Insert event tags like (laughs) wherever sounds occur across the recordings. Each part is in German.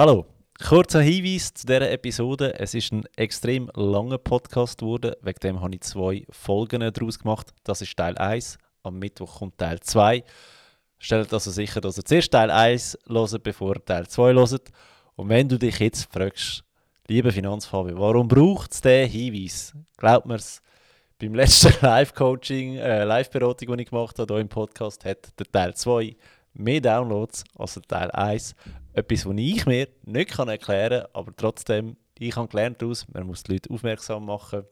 Hallo, kurzer Hinweis zu dieser Episode. Es ist ein extrem langer Podcast geworden, wegen dem habe ich zwei Folgen daraus gemacht. Das ist Teil 1, am Mittwoch kommt Teil 2. Stellt also sicher, dass ihr zuerst Teil 1 hört, bevor ihr Teil 2 hört. Und wenn du dich jetzt fragst, liebe Finanzfabio, warum braucht es diesen Hinweis? Glaubt mir beim letzten (laughs) Live-Coaching, äh, Live-Beratung, die ich gemacht habe, hier im Podcast, hat der Teil 2 mehr Downloads als Teil 1. Etwas, was ich mir nicht erklären kann, aber trotzdem, ich habe gelernt daraus, man muss die Leute aufmerksam machen.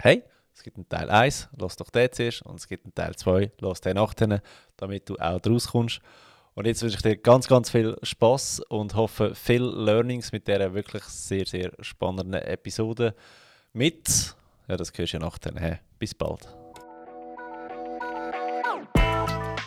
Hey, es gibt einen Teil 1, lass doch den zuerst, und es gibt einen Teil 2, lass den nachher, damit du auch draus kommst. Und jetzt wünsche ich dir ganz, ganz viel Spaß und hoffe viel Learnings mit dieser wirklich sehr, sehr spannenden Episode. Mit, ja, das hörst du ja nachher. Bis bald.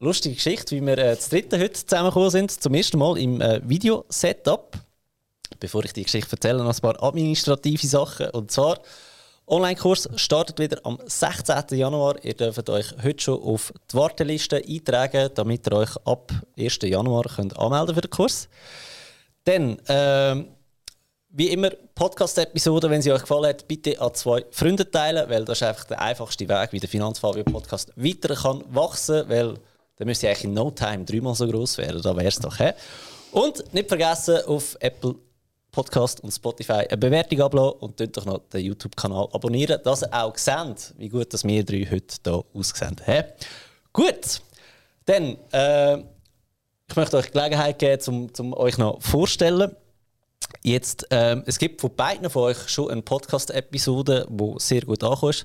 lustige Geschichte, wie wir äh, zu dritten heute zusammengekommen sind. Zum ersten Mal im äh, Video-Setup. Bevor ich die Geschichte erzähle, noch ein paar administrative Sachen. Und zwar, Online-Kurs startet wieder am 16. Januar. Ihr dürft euch heute schon auf die Warteliste eintragen, damit ihr euch ab 1. Januar könnt anmelden für den Kurs. Dann, äh, wie immer, Podcast-Episode, wenn sie euch gefallen hat, bitte an zwei Freunde teilen, weil das ist einfach der einfachste Weg, wie der Finanzfabio-Podcast weiter kann wachsen, weil dann müsste ich eigentlich in no time dreimal so groß werden. Da wäre es doch. He? Und nicht vergessen, auf Apple Podcast und Spotify eine Bewertung ablassen und dort doch noch den YouTube-Kanal abonnieren, dass ihr auch seht, wie gut dass wir drei heute hier aussehen. He? Gut, dann äh, ich möchte euch Gelegenheit geben, um, um euch noch vorzustellen. Jetzt, ähm, es gibt von beiden von euch schon eine Podcast-Episode, die sehr gut ankommt.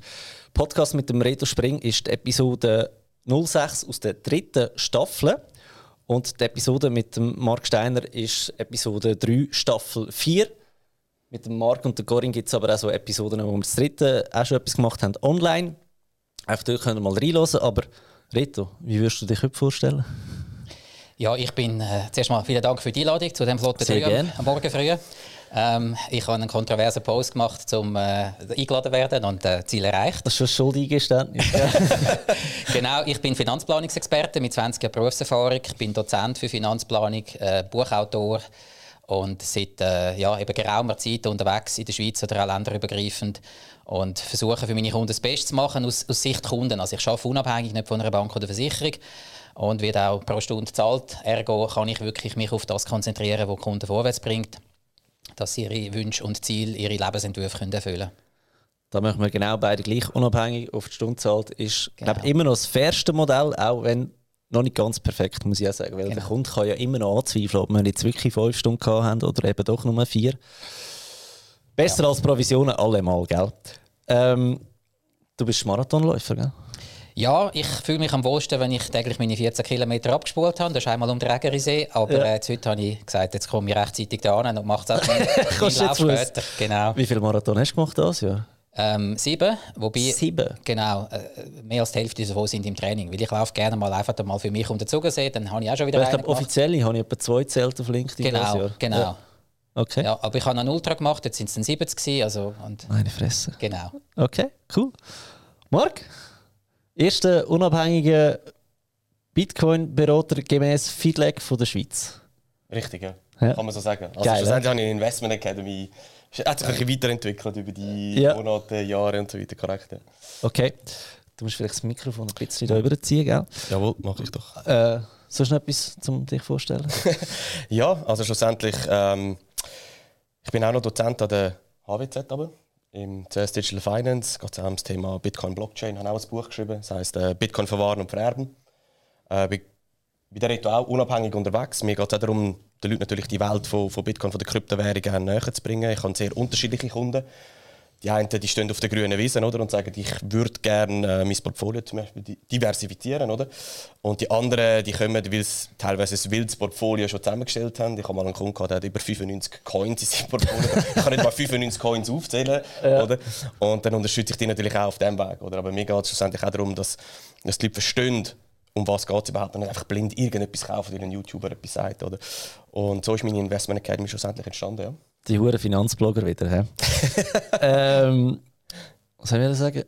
Podcast mit dem Reto Spring ist die Episode 06 aus der dritten Staffel. Und die Episode mit dem Mark Steiner ist Episode 3, Staffel 4. Mit dem Mark und der Corinne gibt es aber auch so Episoden, wo wir das dritte auch schon etwas gemacht haben, online. Einfach dort können wir mal reinhören. Aber Reto, wie würdest du dich heute vorstellen? Ja, ich bin äh, zuerst mal vielen Dank für die Einladung zu dem flotten Sehr am Morgen früh. Ähm, ich habe einen kontroversen Post gemacht, um äh, eingeladen werden und äh, Ziel erreicht. Das ist schon Schuldigeständnis. (laughs) genau, ich bin Finanzplanungsexperte mit 20 Jahren Berufserfahrung. Ich bin Dozent für Finanzplanung, äh, Buchautor und seit äh, ja, eben geraumer Zeit unterwegs in der Schweiz oder auch länderübergreifend und versuche für meine Kunden das Beste zu machen aus, aus Sicht Kunden. Also ich arbeite unabhängig, nicht von einer Bank oder Versicherung und wird auch pro Stunde gezahlt. Ergo kann ich wirklich mich auf das konzentrieren, was Kunden vorwärts bringt dass sie ihre Wünsche und Ziele, ihre Lebensentwürfe können erfüllen können. Da machen wir genau beide gleich unabhängig auf die Stunde zahlt. Ist genau. glaub, immer noch das fairste Modell, auch wenn noch nicht ganz perfekt, muss ich auch sagen. Weil genau. der Kunde kann ja immer noch anzweifeln, ob wir jetzt wirklich fünf Stunden gehabt haben oder eben doch nur vier. Besser ja. als Provisionen allemal, gell? Ähm, du bist Marathonläufer, gell? Ja, ich fühle mich am wohlsten, wenn ich täglich meine 14 Kilometer abgespult habe. Das ist einmal um den Regerisee. Aber ja. äh, heute habe ich gesagt, jetzt komme ich rechtzeitig da an und mache es auch (laughs) Lauf später. Genau. Wie viele Marathon hast du gemacht das Jahr? Ähm, sieben, wobei sieben. genau äh, mehr als die Hälfte davon sind im Training, weil ich laufe gerne mal einfach mal für mich unter Zugersee, dann habe ich auch schon wieder. Ich glaube offiziell habe ich etwa zwei Zelte auf LinkedIn Genau, genau. Ja. Okay. Ja, aber ich habe einen Ultra gemacht, jetzt sind es dann 70 gewesen, also und Meine Fresse. Genau. Okay, cool. Marc? Erster unabhängiger Bitcoin-Berater gemäß Feedback von der Schweiz. Richtig, ja. ja. Kann man so sagen. Also Geil, schlussendlich habe ich eine Investment Academy hat sich ein bisschen weiterentwickelt über die ja. Monate, Jahre und so weiter, korrekt. Ja. Okay. Du musst vielleicht das Mikrofon ein bisschen da überziehen, gell? Jawohl, mache ich doch. Äh, sollst du noch etwas zum dich vorstellen? (laughs) ja, also schlussendlich, ähm, ich bin auch noch Dozent an der HWZ, aber im CS Digital Finance geht es auch um das Thema Bitcoin Blockchain. Ich habe auch ein Buch geschrieben, das heißt äh, Bitcoin verwahren und vererben. Äh, bin bei der Reto auch unabhängig unterwegs. Mir geht es auch darum, den Leuten natürlich die Welt von, von Bitcoin, von der Kryptowährungen näher zu bringen. Ich habe sehr unterschiedliche Kunden. Die einen die stehen auf der grünen Wiese oder, und sagen, ich würde gerne äh, mein Portfolio zum Beispiel diversifizieren. Oder? Und die anderen die kommen, weil sie teilweise ein wildes Portfolio schon zusammengestellt haben. Ich habe mal einen Kunden gehabt, der hat über 95 Coins in seinem Portfolio. (laughs) ich kann nicht mal 95 Coins aufzählen. Ja. Oder? Und dann unterstütze ich die natürlich auch auf diesem Weg. Oder? Aber mir geht es schlussendlich auch darum, dass, dass die Leute verstehen, um was geht es überhaupt und nicht einfach blind irgendetwas kaufen, weil ein YouTuber etwas sagt. Oder? Und so ist meine Investment Academy schlussendlich entstanden. Ja. Die hohen Finanzblogger wieder. He? (laughs) ähm, was soll ich sagen?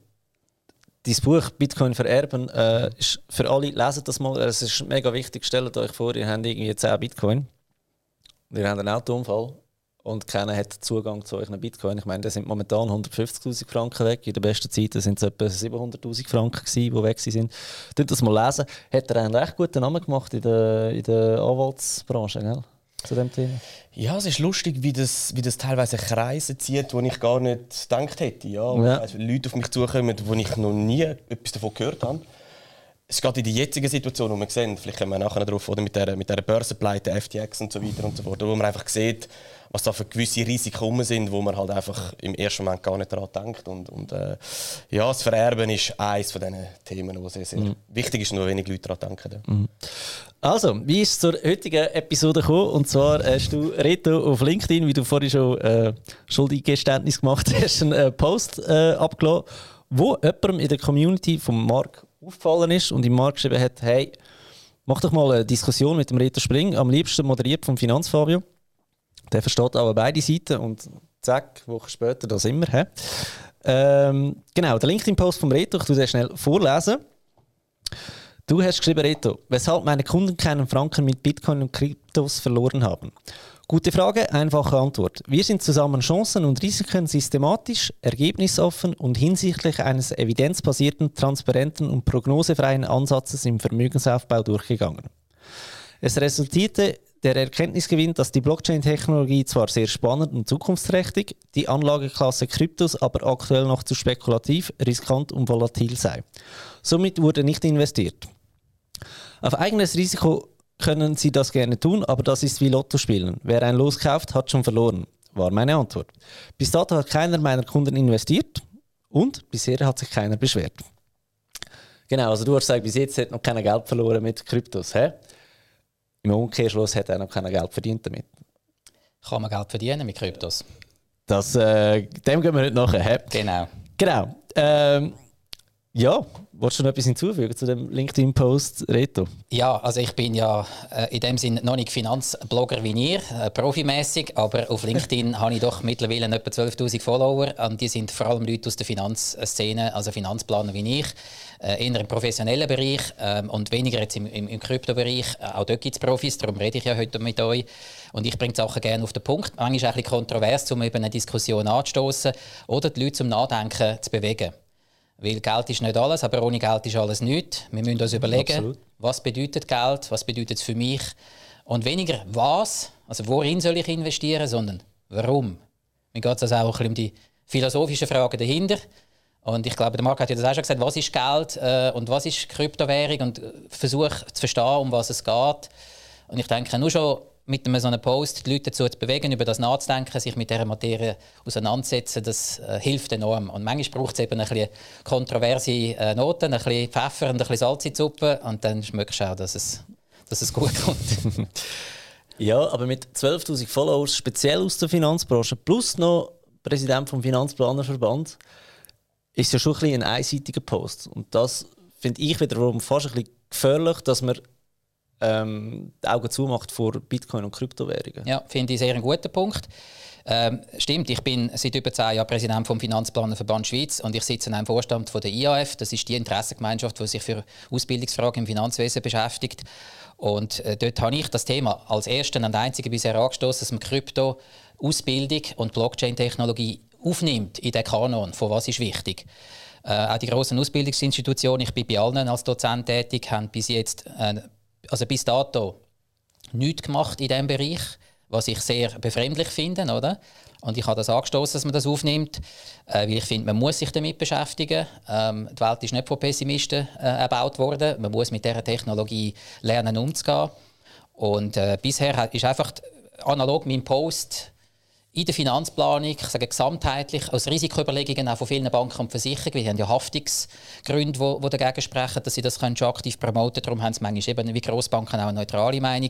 Dein Buch Bitcoin vererben äh, ist für alle, leset das mal. Es ist mega wichtig. Stellt euch vor, ihr habt irgendwie 10 Bitcoin. Ihr habt einen Autounfall und keiner hat Zugang zu euren Bitcoin. Ich meine, da sind momentan 150.000 Franken weg. In der besten Zeit sind es etwa 700.000 Franken, gewesen, die weg sind. Tut das mal lesen. Hat er einen recht guten Namen gemacht in der, in der Anwaltsbranche, gell? Zu dem Thema? Ja, es ist lustig, wie das, wie das teilweise Kreise zieht, wo ich gar nicht gedacht hätte. Ja, ja. Also Leute auf mich zukommen, wo ich noch nie etwas davon gehört habe es geht in die jetzige Situation, die wir sehen, vielleicht kommen wir nachher darauf, oder mit der, mit der Börsenpleite, FTX und so weiter und so fort, wo man einfach sieht, was da für gewisse Risiken sind, wo man halt einfach im ersten Moment gar nicht daran denkt. Und, und äh, ja, das Vererben ist eines von diesen Themen, wo sehr, sehr mhm. wichtig ist und wo wenig Leute daran denken. Mhm. Also, wie ist es zur heutigen Episode gekommen? Und zwar hast du Reto auf LinkedIn, wie du vorhin schon äh, Schuldeingeständnis gemacht (laughs) hast, einen äh, Post äh, abgelassen, wo jemandem in der Community von Mark aufgefallen ist und im Markt geschrieben hat, hey, mach doch mal eine Diskussion mit dem Reto Spring, am liebsten moderiert vom Finanzfabio. Der versteht aber beide Seiten und zack, Wochen später das immer. He? Ähm, genau, der LinkedIn-Post vom Reto, ich den schnell vorlesen. Du hast geschrieben, Reto, weshalb meine Kunden keinen Franken mit Bitcoin und Kryptos verloren haben. Gute Frage, einfache Antwort. Wir sind zusammen Chancen und Risiken systematisch, ergebnisoffen und hinsichtlich eines evidenzbasierten, transparenten und prognosefreien Ansatzes im Vermögensaufbau durchgegangen. Es resultierte der Erkenntnisgewinn, dass die Blockchain-Technologie zwar sehr spannend und zukunftsträchtig, die Anlageklasse Kryptos aber aktuell noch zu spekulativ, riskant und volatil sei. Somit wurde nicht investiert. Auf eigenes Risiko können Sie das gerne tun, aber das ist wie Lotto spielen. Wer ein Los kauft, hat schon verloren, war meine Antwort. Bis dato hat keiner meiner Kunden investiert und bisher hat sich keiner beschwert. Genau, also du hast gesagt, bis jetzt hat noch keiner Geld verloren mit Kryptos. Hä? Im Umkehrschluss hat er noch kein Geld verdient damit. Kann man Geld verdienen mit Kryptos? Das, äh, dem gehen wir nicht nachher. Genau. Genau. Ähm, ja, wolltest du noch etwas hinzufügen zu dem LinkedIn-Post, Reto? Ja, also ich bin ja äh, in dem Sinne noch nicht Finanzblogger wie ihr, äh, profimäßig, aber auf LinkedIn (laughs) habe ich doch mittlerweile etwa 12'000 Follower und die sind vor allem Leute aus der Finanzszene, also Finanzplaner wie ich, äh, eher im professionellen Bereich ähm, und weniger jetzt im, im, im Kryptobereich. Äh, auch dort gibt es Profis, darum rede ich ja heute mit euch. Und ich bringe die Sachen gerne auf den Punkt. Manchmal ist es ein bisschen kontrovers, um eben eine Diskussion anzustoßen oder die Leute zum Nachdenken zu bewegen. Weil Geld ist nicht alles, aber ohne Geld ist alles nichts. Wir müssen uns überlegen, Absolut. was bedeutet Geld, was bedeutet es für mich. Und weniger was, also worin soll ich investieren, sondern warum. Mir geht es also auch ein bisschen um die philosophischen Fragen dahinter. Und ich glaube, der Marc hat ja das auch schon gesagt, was ist Geld äh, und was ist Kryptowährung und äh, versuche zu verstehen, um was es geht. Und ich denke, nur schon mit einem so einem Post die Leute dazu zu bewegen, über das nachzudenken, sich mit dieser Materie auseinanderzusetzen, das äh, hilft enorm. Und manchmal braucht es eben ein bisschen kontroverse äh, Noten, ein bisschen Pfeffer und ein bisschen Salz in die Suppe und dann schmeckst du auch, dass es, dass es gut kommt. (laughs) ja, aber mit 12'000 Followers, speziell aus der Finanzbranche, plus noch Präsident vom Finanzplanerverband, ist ja schon ein, ein einseitiger Post. Und das finde ich wiederum fast ein bisschen gefährlich, dass man ähm, die Augen zumacht vor Bitcoin und Kryptowährungen. Ja, finde ich sehr einen guten Punkt. Ähm, stimmt, ich bin seit über zehn Jahren Präsident vom Finanzplanerverband Schweiz und ich sitze in einem Vorstand von der IAF. Das ist die Interessengemeinschaft, die sich für Ausbildungsfragen im Finanzwesen beschäftigt. Und äh, dort habe ich das Thema als ersten und einzigen bisher angestoßen, dass man Krypto, Ausbildung und Blockchain-Technologie aufnimmt in den Kanon. Von was ist wichtig? Äh, auch die großen Ausbildungsinstitutionen, ich bin bei allen als Dozent tätig, haben bis jetzt äh, also bis dato nichts gemacht in diesem Bereich, was ich sehr befremdlich finde, oder? Und ich habe das angestoßen, dass man das aufnimmt, äh, weil ich finde, man muss sich damit beschäftigen. Ähm, die Welt ist nicht von Pessimisten äh, erbaut worden. Man muss mit dieser Technologie lernen umzugehen. Und äh, bisher ist einfach analog mein Post in der Finanzplanung, ich sage gesamtheitlich, aus Risikoüberlegungen auch von vielen Banken und Versicherungen, die haben ja Haftungsgründe, die, die dagegen sprechen, dass sie das können schon aktiv promoten können. Darum haben sie manchmal eben wie Grossbanken auch eine neutrale Meinung.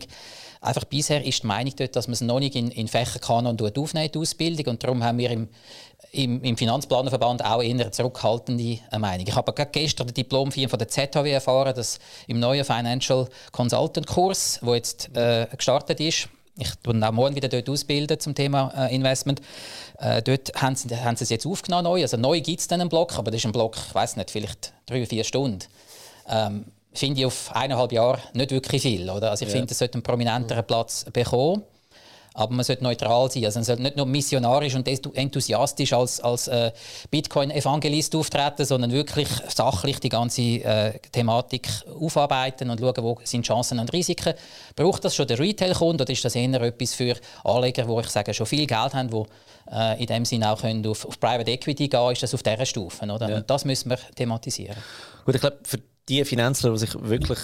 Einfach bisher ist die Meinung dort, dass man es noch nicht in, in Fächerkanon aufnehmen, die Ausbildung. Und darum haben wir im, im, im Finanzplanerverband auch eher eine zurückhaltende Meinung. Ich habe gerade gestern den Diplomfirma von der ZHW erfahren, dass im neuen Financial Consultant Kurs, der jetzt äh, gestartet ist, ich werde auch morgen wieder dort ausbilden zum Thema äh, Investment. Äh, dort haben sie, haben sie es jetzt aufgenommen neu. Also neu gibt es dann einen Block, aber das ist ein Block, ich weiß nicht, vielleicht drei vier Stunden. Ähm, finde ich auf eineinhalb Jahre nicht wirklich viel. Oder? Also ich ja. finde, es sollte einen prominenteren Platz bekommen. Aber man sollte neutral sein. Also man sollte nicht nur missionarisch und enthusiastisch als, als äh, Bitcoin-Evangelist auftreten, sondern wirklich sachlich die ganze äh, Thematik aufarbeiten und schauen, wo sind Chancen und Risiken. Braucht das schon der Retail-Kunde oder ist das eher etwas für Anleger, die ich sage, schon viel Geld haben, die äh, in dem Sinne auch können auf, auf Private Equity gehen Ist das auf dieser Stufe? Oder? Ja. Und das müssen wir thematisieren. Gut, ich glaube, für die Finanzler, die sich wirklich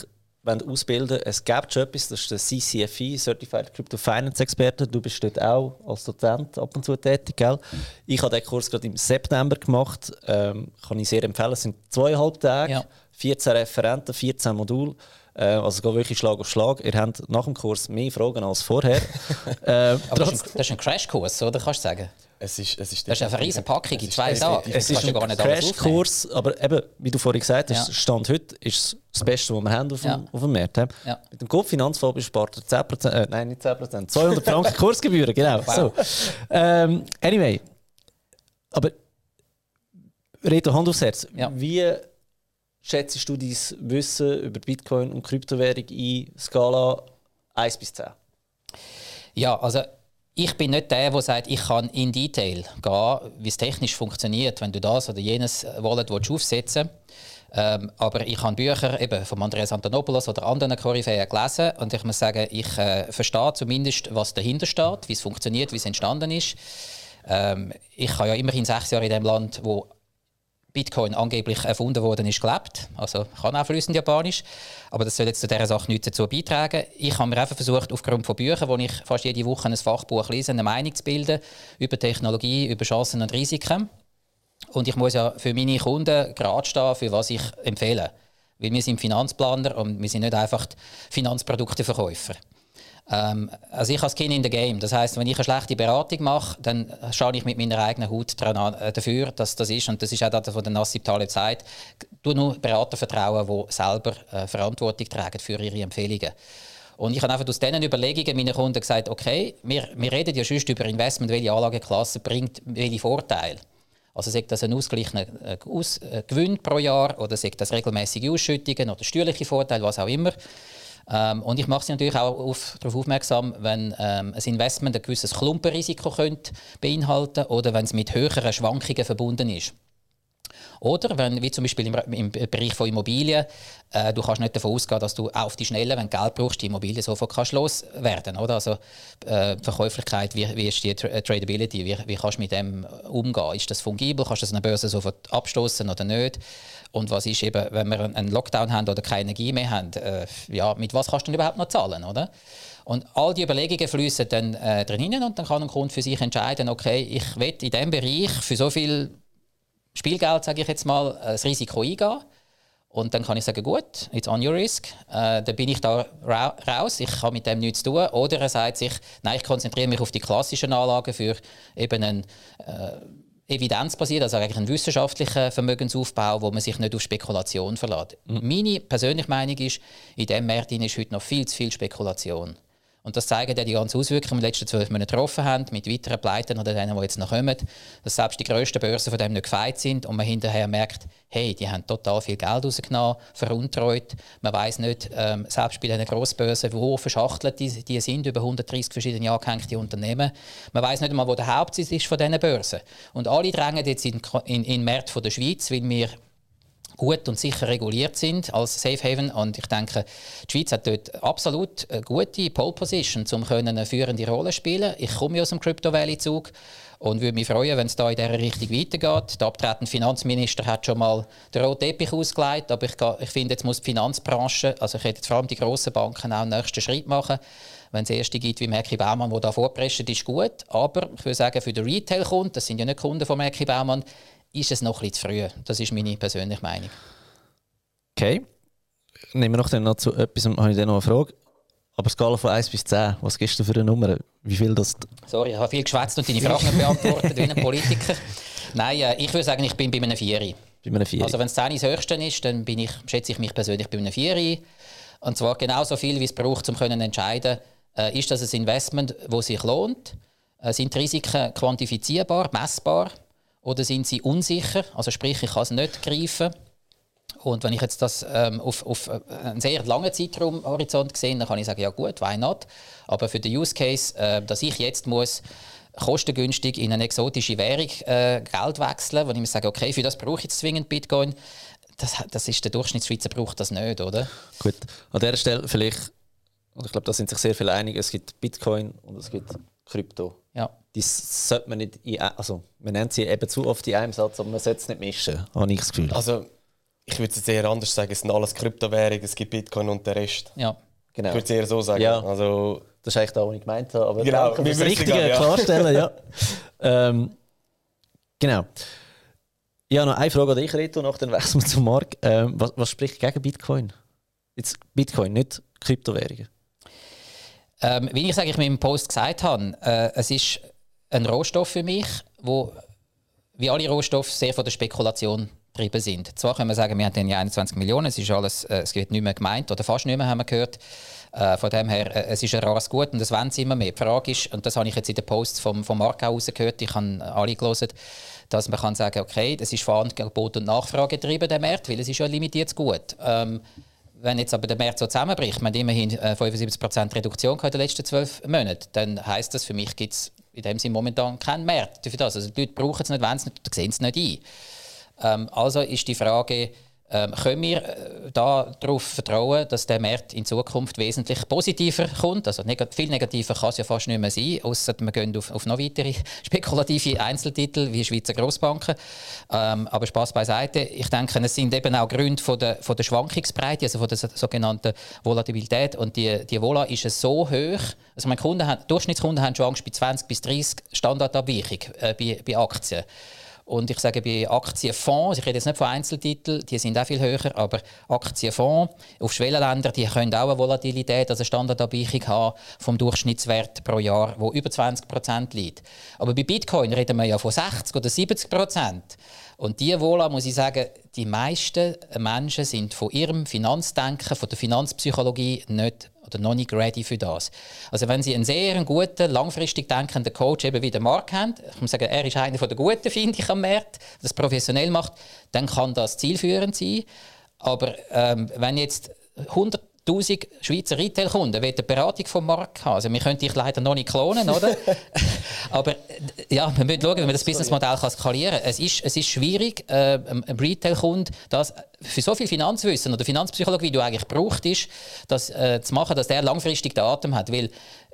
ausbilden Es gibt schon etwas, das ist der CCFI, Certified Crypto Finance Experte. Du bist dort auch als Dozent ab und zu tätig. Gell? Ich habe den Kurs gerade im September gemacht. Ähm, kann ich sehr empfehlen. Es sind zweieinhalb Tage, ja. 14 Referenten, 14 Module. Äh, also es geht wirklich Schlag auf Schlag. Ihr habt nach dem Kurs mehr Fragen als vorher. (laughs) äh, Aber das ist, ein, das ist ein Crashkurs, oder kannst du sagen? Es ist, es ist, das ist eine riesige Packung in zwei Tagen. Es ist ein Crashkurs, aber eben, wie du vorhin gesagt hast, ja. Stand heute ist das Beste, was wir haben auf, ja. dem, auf dem Markt. Ja. Mit dem Kopffinanzfonds spart er 10%, äh, nein, nicht 10%, 200 Franken (laughs) Kursgebühren, genau. Wow. So. Ähm, anyway, aber Reto, Hand aufs Herz. Wie schätzt du dein Wissen über Bitcoin und Kryptowährung in Skala 1 bis 10? Ja, also ich bin nicht der, der sagt, ich kann in Detail gehen, wie es technisch funktioniert, wenn du das oder jenes Wallet aufsetzen willst. Ähm, aber ich habe Bücher eben von Andreas Antonopoulos oder anderen Koryphäen gelesen und ich muss sagen, ich äh, verstehe zumindest, was dahinter steht, wie es funktioniert, wie es entstanden ist. Ähm, ich habe ja immerhin sechs Jahre in dem Land, wo Bitcoin angeblich erfunden worden ist, gelebt. Also kann auch flüssend Japanisch. Aber das soll jetzt zu dieser Sache nichts dazu beitragen. Ich habe mir einfach versucht, aufgrund von Büchern, wo ich fast jede Woche ein Fachbuch lese, eine Meinung zu bilden über Technologie, über Chancen und Risiken. Und ich muss ja für meine Kunden gerade stehen, für was ich empfehle. Weil wir sind Finanzplaner und wir sind nicht einfach Finanzprodukteverkäufer. Ähm, also ich habe Skin in the Game. Das heißt, wenn ich eine schlechte Beratung mache, dann schaue ich mit meiner eigenen Haut daran, äh, dafür, dass das ist. Und das ist auch das, was der Nassib Taleb sagt. Du nur Berater vertrauen, die selber äh, Verantwortung tragen für ihre Empfehlungen. Und ich habe einfach aus diesen Überlegungen meinen Kunden gesagt, okay, wir, wir reden ja schon über Investment, welche Anlageklasse bringt welche Vorteile. Also sagt das ein ausgeglichener äh, äh, Gewinn pro Jahr oder sagt das regelmäßige Ausschüttungen oder steuerliche Vorteile, was auch immer. Ähm, und ich mache sie natürlich auch auf, darauf aufmerksam, wenn ähm, ein Investment ein gewisses Klumpenrisiko könnte beinhalten oder wenn es mit höheren Schwankungen verbunden ist. Oder wenn, wie zum Beispiel im, im Bereich von Immobilien, äh, du kannst nicht davon ausgehen, dass du auf die Schnelle, wenn du Geld brauchst, die Immobilie sofort kannst loswerden oder? Also äh, Verkäuflichkeit, wie, wie ist die Tra Tradability, wie, wie kannst du mit dem umgehen? Ist das fungibel? Kannst du das an der Börse sofort abstoßen oder nicht? Und was ist eben, wenn wir einen Lockdown haben oder keine Energie mehr haben, äh, ja, mit was kannst du denn überhaupt noch zahlen, oder? Und all die Überlegungen fließen dann äh, drin und dann kann ein Kunde für sich entscheiden, okay, ich will in diesem Bereich für so viel Spielgeld, sage ich jetzt mal, das Risiko eingehen. Und dann kann ich sagen, gut, it's on your risk. Äh, dann bin ich da ra raus, ich habe mit dem nichts zu tun. Oder er sagt sich, nein, ich konzentriere mich auf die klassischen Anlagen für eben einen äh, evidenzbasiert, also eigentlich einen wissenschaftlichen Vermögensaufbau, wo man sich nicht auf Spekulation verlässt. Mhm. Meine persönliche Meinung ist, in diesem Markt ist heute noch viel zu viel Spekulation. Und das zeigen ja die ganzen Auswirkungen, die wir in den letzten zwölf Monaten getroffen haben, mit weiteren Pleiten oder denen, die jetzt noch kommen, dass selbst die grössten Börsen von dem nicht gefeit sind und man hinterher merkt, hey, die haben total viel Geld rausgenommen, veruntreut. Man weiß nicht, ähm, selbst bei diesen Grossbörsen, wo verschachtelt die, die sind, über 130 verschiedene angehängte Unternehmen. Man weiß nicht einmal, wo der Hauptsitz ist von diesen Börsen. Und alle drängen jetzt in, den Markt der Schweiz, weil wir gut und sicher reguliert sind als Safe Haven. Und ich denke, die Schweiz hat dort absolut eine gute Pole Position, um eine führende Rolle spielen. Ich komme aus dem Crypto Valley Zug und würde mich freuen, wenn es da in dieser Richtung weitergeht. Der abtretende Finanzminister hat schon mal den roten Teppich ausgelegt, aber ich, ich finde, jetzt muss die Finanzbranche, also ich jetzt vor allem die grossen Banken, auch einen nächsten Schritt machen Wenn es erste gibt wie Merki Baumann, der da vorprescht, ist gut. Aber ich würde sagen, für den Retail-Kunden, das sind ja nicht Kunden von Merki Baumann, ist es noch etwas zu früh. Das ist meine persönliche Meinung. Okay. Nehmen wir noch, dann noch zu etwas, habe ich dann noch eine Frage. Aber Skala von 1 bis 10, was gibst du für eine Nummer? Wie viel das... Sorry, ich habe viel geschwätzt und deine Fragen (laughs) beantwortet wie ein Politiker. Nein, äh, ich würde sagen, ich bin bei einem 4. Bei einem 4. Also wenn es 10 das Höchste ist, dann bin ich, schätze ich mich persönlich bei einem 4. Und zwar genauso viel, wie es braucht, um zu entscheiden, äh, ist das ein Investment, das sich lohnt? Äh, sind die Risiken quantifizierbar, messbar? Oder sind sie unsicher? Also sprich, ich kann es nicht greifen. Und wenn ich jetzt das ähm, auf, auf äh, einen sehr langen Zeitraumhorizont sehe, dann kann ich sagen, ja gut, why not? Aber für den Use Case, äh, dass ich jetzt muss kostengünstig in eine exotische Währung äh, Geld wechseln, wo ich mir sage, okay, für das brauche ich jetzt zwingend Bitcoin, das, das ist der Durchschnittsschweizer braucht das nicht, oder? Gut, an dieser Stelle vielleicht, und ich glaube, da sind sich sehr viele einig, es gibt Bitcoin und es gibt Krypto. Ja. Das sollte man nicht, in, also man nennt sie eben zu oft in einem Satz, aber man sollte es nicht mischen, habe ich das Gefühl. Also ich würde es eher anders sagen, es sind alles Kryptowährungen, es gibt Bitcoin und der Rest. Ja. Genau. Ich würde es eher so sagen. Ja. Also, das ist eigentlich das, was ich gemeint habe. Aber Genau, danke fürs Richtige ja. klarstellen. Ja. (laughs) ähm, genau. Ich habe noch eine Frage an dich, Reto, nach dann wechseln wir zum Markt. Ähm, was, was spricht gegen Bitcoin? Jetzt Bitcoin, nicht Kryptowährungen. Ähm, wie ich eigentlich mit dem Post gesagt habe, äh, es ist ein Rohstoff für mich, wo wie alle Rohstoffe sehr von der Spekulation getrieben sind. Zwar können wir sagen, wir haben dann ja 21 Millionen, es ist alles, äh, es wird nicht mehr gemeint oder fast nicht mehr, haben wir gehört. Äh, von dem her, äh, es ist ein rares Gut und das wollen sie immer mehr. Die Frage ist, und das habe ich jetzt in den Posts vom, vom Markt auch rausgehört, ich habe alle gelesen, dass man kann sagen, okay, das ist von Angebot und Nachfrage getrieben, der Markt, weil es ist ja ein limitiertes Gut. Ähm, wenn jetzt aber der Markt so zusammenbricht, man hat immerhin äh, 75% Reduktion gehabt in den letzten zwölf Monaten, dann heisst das, für mich gibt es in dem Sinne momentan keinen Markt für das. Also die Leute brauchen es nicht, wenn es nicht, sehen es nicht ein. Ähm, also ist die Frage, ähm, können wir äh, darauf vertrauen, dass der Markt in Zukunft wesentlich positiver kommt? Also neg viel negativer kann es ja fast nicht mehr sein, außer wir gehen auf, auf noch weitere (laughs) spekulative Einzeltitel wie Schweizer Grossbanken. Ähm, aber Spaß beiseite. Ich denke, es sind eben auch Gründe von der, von der Schwankungsbreite, also von der so- sogenannten Volatilität. Und die, die Vola ist so hoch, also meine Kunden haben, Durchschnittskunden haben schon Angst bei 20 bis 30 Standardabweichung äh, bei, bei Aktien. Und ich sage bei Aktienfonds, ich rede jetzt nicht von Einzeltiteln, die sind auch viel höher, aber Aktienfonds auf Schwellenländer, die können auch eine Volatilität, also eine Standardabweichung haben vom Durchschnittswert pro Jahr, wo über 20 Prozent liegt. Aber bei Bitcoin reden wir ja von 60 oder 70 Prozent. Und die Vola, muss ich sagen, die meisten Menschen sind von ihrem Finanzdenken, von der Finanzpsychologie nicht oder noch nicht ready für das. Also wenn Sie einen sehr guten, langfristig denkenden Coach eben wie der Mark haben, ich muss sagen, er ist einer der Guten, (laughs) finde ich, am Markt, das professionell macht, dann kann das zielführend sein. Aber ähm, wenn jetzt 100'000 Schweizer Retail-Kunden wollen eine Beratung vom Markt haben, also wir können dich leider noch nicht klonen, oder? (laughs) Aber ja, wir müssen schauen, wie man das Businessmodell kann skalieren kann. Es ist, es ist schwierig, äh, einem einem Retail-Kunden das für so viel Finanzwissen oder Finanzpsychologie, wie du eigentlich brauchst, ist, das äh, zu machen, dass der langfristig den Atem hat. Weil